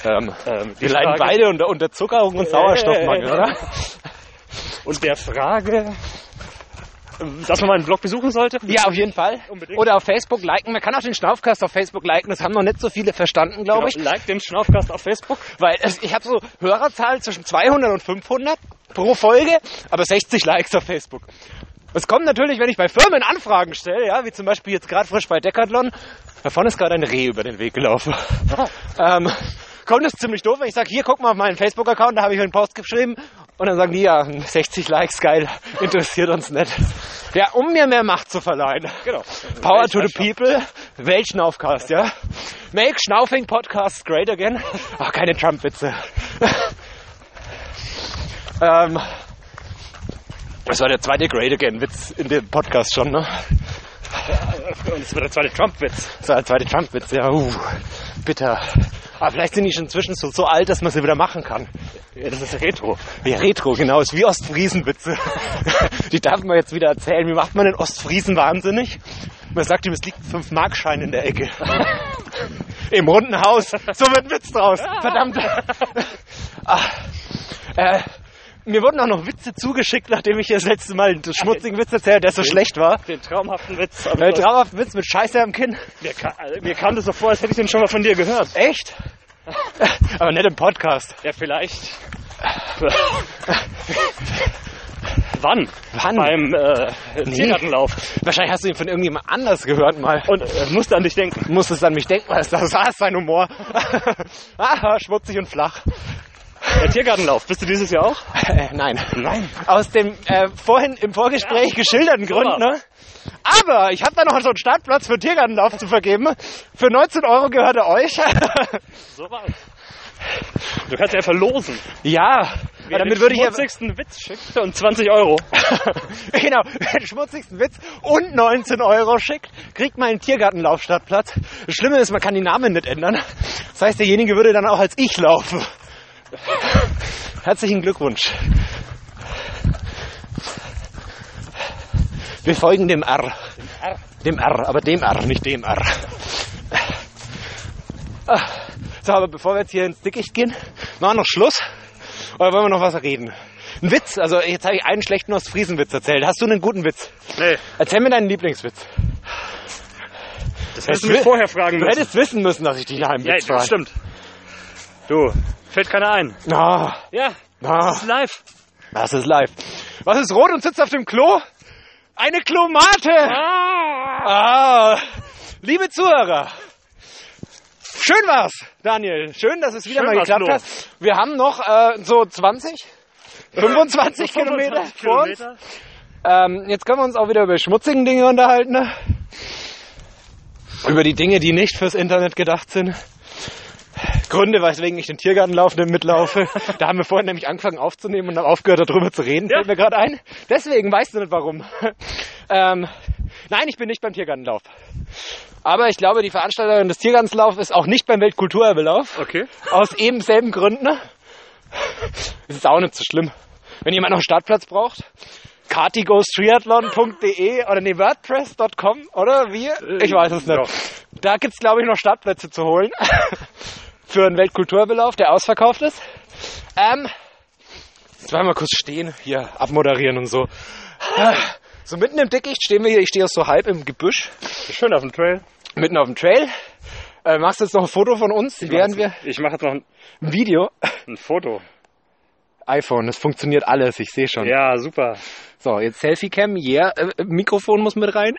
Ähm, Ähm, wir leiden Frage- beide unter Unterzuckerung und Sauerstoffmangel, Äh, oder? Und der Frage, dass man meinen Blog besuchen sollte? Ja, auf jeden Fall. Unbedingt. Oder auf Facebook liken. Man kann auch den Schnaufcast auf Facebook liken. Das haben noch nicht so viele verstanden, glaube ich. Genau, like den Schnaufcast auf Facebook. Weil es, ich habe so Hörerzahlen zwischen 200 und 500 pro Folge, aber 60 Likes auf Facebook. Es kommt natürlich, wenn ich bei Firmen Anfragen stelle, ja, wie zum Beispiel jetzt gerade frisch bei Decathlon. Da vorne ist gerade ein Reh über den Weg gelaufen. ähm, kommt es ziemlich doof, wenn ich sage, hier, guck mal auf meinen Facebook-Account, da habe ich einen Post geschrieben. Und dann sagen die, ja, 60 Likes, geil, interessiert uns nicht. Ja, um mir mehr Macht zu verleihen. Genau. Power to the people, Weltschnaufcast, ja. Make Schnaufing Podcasts great again. Ach, keine Trump-Witze. ähm, das war der zweite Great Again-Witz in dem Podcast schon, ne? Und das wird der zweite Trump-Witz. Das war der zweite Trump-Witz, ja. Uh, bitter. Aber vielleicht sind die schon inzwischen so, so alt, dass man sie wieder machen kann. Ja, das ist Retro. Ja, Retro, genau. Ist wie Ostfriesen-Witze. Die darf man jetzt wieder erzählen. Wie macht man den Ostfriesen wahnsinnig? Man sagt ihm, es liegt ein 5-Mark-Schein in der Ecke. Im runden Haus. So wird ein Witz draus. Verdammt. Ah, äh, mir wurden auch noch Witze zugeschickt, nachdem ich das letzte Mal einen schmutzigen Witz erzählt, der so schlecht war. Den traumhaften Witz. Ein traumhaften Witz mit Scheiße am Kinn. Mir, ka also, mir kam das so vor, als hätte ich den schon mal von dir gehört. Echt? Aber nicht im Podcast. Ja, vielleicht. Wann? Wann? Beim äh, Tiergartenlauf. Wahrscheinlich hast du ihn von irgendjemand anders gehört mal. Und äh, musste an dich denken. musstest an mich denken, weil das war sein Humor. ah, schmutzig und flach. Der Tiergartenlauf, bist du dieses Jahr auch? Äh, nein. Nein. Aus dem äh, vorhin im Vorgespräch Ja. geschilderten Gründen, ne? Aber ich habe da noch so einen Startplatz für Tiergartenlauf zu vergeben. Für 19 Euro gehört er euch. So war's. Du kannst ja verlosen. ja, Wer damit den würde ich ja, schmutzigsten Witz schickt und 20 Euro. genau, wer den schmutzigsten Witz und 19 Euro schickt, kriegt mal einen Tiergartenlaufstartplatz. Das Schlimme ist, man kann die Namen nicht ändern. Das heißt, derjenige würde dann auch als ich laufen. Herzlichen Glückwunsch. Wir folgen dem R. R. Dem R, aber dem R, nicht dem R. So, aber bevor wir jetzt hier ins Dickicht gehen, machen wir noch Schluss. Oder wollen wir noch was reden? Ein Witz, also jetzt habe ich einen schlechten Ostfriesenwitz erzählt. Hast du einen guten Witz? Nee, Erzähl mir deinen Lieblingswitz. das hättest du mich vorher fragen Du müssen. hättest wissen müssen, dass ich dich nach einem Ja, Witz frage. stimmt. Du, fällt keiner ein. Ah, Ja, ah, das ist live. das ist live. Was ist rot und sitzt auf dem Klo? Eine Klomate! Ah, liebe Zuhörer. Schön war's, Daniel. Schön, dass es wieder Schön mal geklappt hat. Wir haben noch äh, so 20, 25 Kilometer 25 vor uns. Ähm, jetzt können wir uns auch wieder über schmutzigen Dinge unterhalten. Ne? Über die Dinge, die nicht fürs Internet gedacht sind. Gründe, weswegen ich den Tiergartenlauf nicht mitlaufe. Da haben wir vorhin nämlich angefangen aufzunehmen und haben aufgehört, darüber zu reden. Ja. Fällt mir gerade ein. Deswegen weißt du nicht warum. ähm, nein, ich bin nicht beim Tiergartenlauf. Aber ich glaube, die Veranstalterin des Tiergartenlaufs ist auch nicht beim Weltkulturerbelauf. Okay. Aus eben selben Gründen. Es ist auch nicht so schlimm. Wenn jemand noch einen Startplatz braucht, kartigostriathlon.de oder nee, wordpress.com oder wie? Ich weiß es nicht. Ja. Da gibt's glaube ich noch Startplätze zu holen. Für einen Weltkulturbelauf, der ausverkauft ist. Ähm, jetzt wollen wir mal kurz stehen, hier abmoderieren und so. So mitten im Dickicht stehen wir hier, ich stehe so halb im Gebüsch, Schön auf dem Trail. mitten auf dem Trail. Äh, machst du jetzt noch ein Foto von uns, während wir Ich mache jetzt noch ein, ein Video. ein Foto. iPhone, das funktioniert alles, ich sehe schon. Ja, super. So, jetzt Selfie-Cam, yeah. Äh, Mikrofon muss mit rein.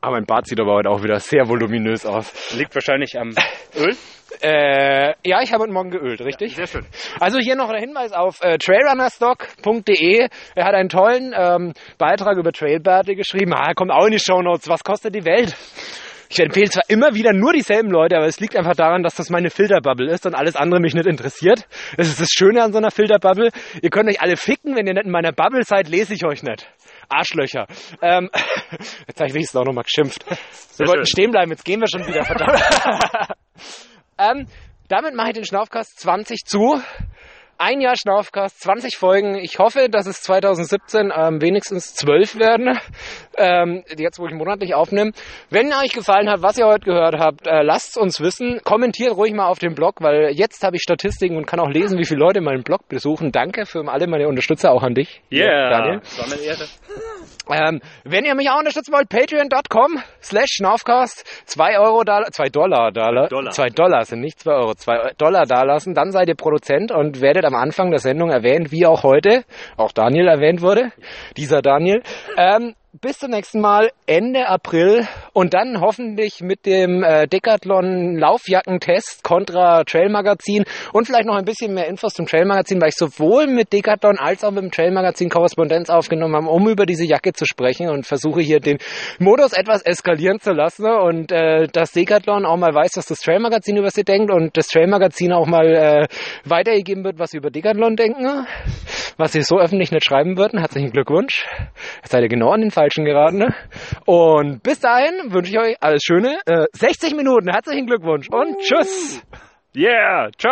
Aber mein Bart sieht aber heute auch wieder sehr voluminös aus. Liegt wahrscheinlich am Öl. Äh, ja, ich habe heute Morgen geölt, richtig? Sehr schön. Also hier noch ein Hinweis auf äh, trailrunnerstock.de. Er hat einen tollen ähm, Beitrag über Trailbärte geschrieben. Ah, kommt auch in die Shownotes. Was kostet die Welt? Ich empfehle zwar immer wieder nur dieselben Leute, aber es liegt einfach daran, dass das meine Filterbubble ist und alles andere mich nicht interessiert. Das ist das Schöne an so einer Filterbubble. Ihr könnt euch alle ficken, wenn ihr nicht in meiner Bubble seid, lese ich euch nicht. Arschlöcher. Ähm, jetzt habe ich wenigstens auch nochmal geschimpft. Wir wollten stehen bleiben, jetzt gehen wir schon wieder, verdammt. ähm, damit mache ich den Schnaufcast 20 zu. Ein Jahr Schnaufcast, 20 Folgen. Ich hoffe, dass es 2017 ähm, wenigstens 12 werden, ähm, jetzt wo ich monatlich aufnehme. Wenn euch gefallen hat, was ihr heute gehört habt, äh, lasst uns wissen. Kommentiert ruhig mal auf dem Blog, weil jetzt habe ich Statistiken und kann auch lesen, wie viele Leute meinen Blog besuchen. Danke für alle meine Unterstützer, auch an dich. Yeah, Daniel. war eine Ehre. Ähm, wenn ihr mich auch unterstützen wollt, patreon.com slash schnaufcast, zwei Euro da, zwei Dollar da, Dollar. zwei Dollar sind nicht zwei Euro, zwei Dollar da lassen, dann seid ihr Produzent und werdet am Anfang der Sendung erwähnt, wie auch heute, auch Daniel erwähnt wurde, dieser Daniel. Ähm, bis zum nächsten Mal, Ende April und dann hoffentlich mit dem äh, Decathlon Laufjackentest kontra Trailmagazin und vielleicht noch ein bisschen mehr Infos zum Trailmagazin, weil ich sowohl mit Decathlon als auch mit dem Trailmagazin Korrespondenz aufgenommen habe, um über diese Jacke zu sprechen und versuche hier den Modus etwas eskalieren zu lassen und äh, dass Decathlon auch mal weiß, was das Trailmagazin über sie denkt und das Trailmagazin auch mal äh, weitergegeben wird, was sie über Decathlon denken, was sie so öffentlich nicht schreiben würden. Herzlichen Glückwunsch. Jetzt seid ihr genau an den Falschen geraten. Ne? Und bis dahin wünsche ich euch alles Schöne. Äh, 60 Minuten. Herzlichen Glückwunsch und tschüss. Yeah, ciao.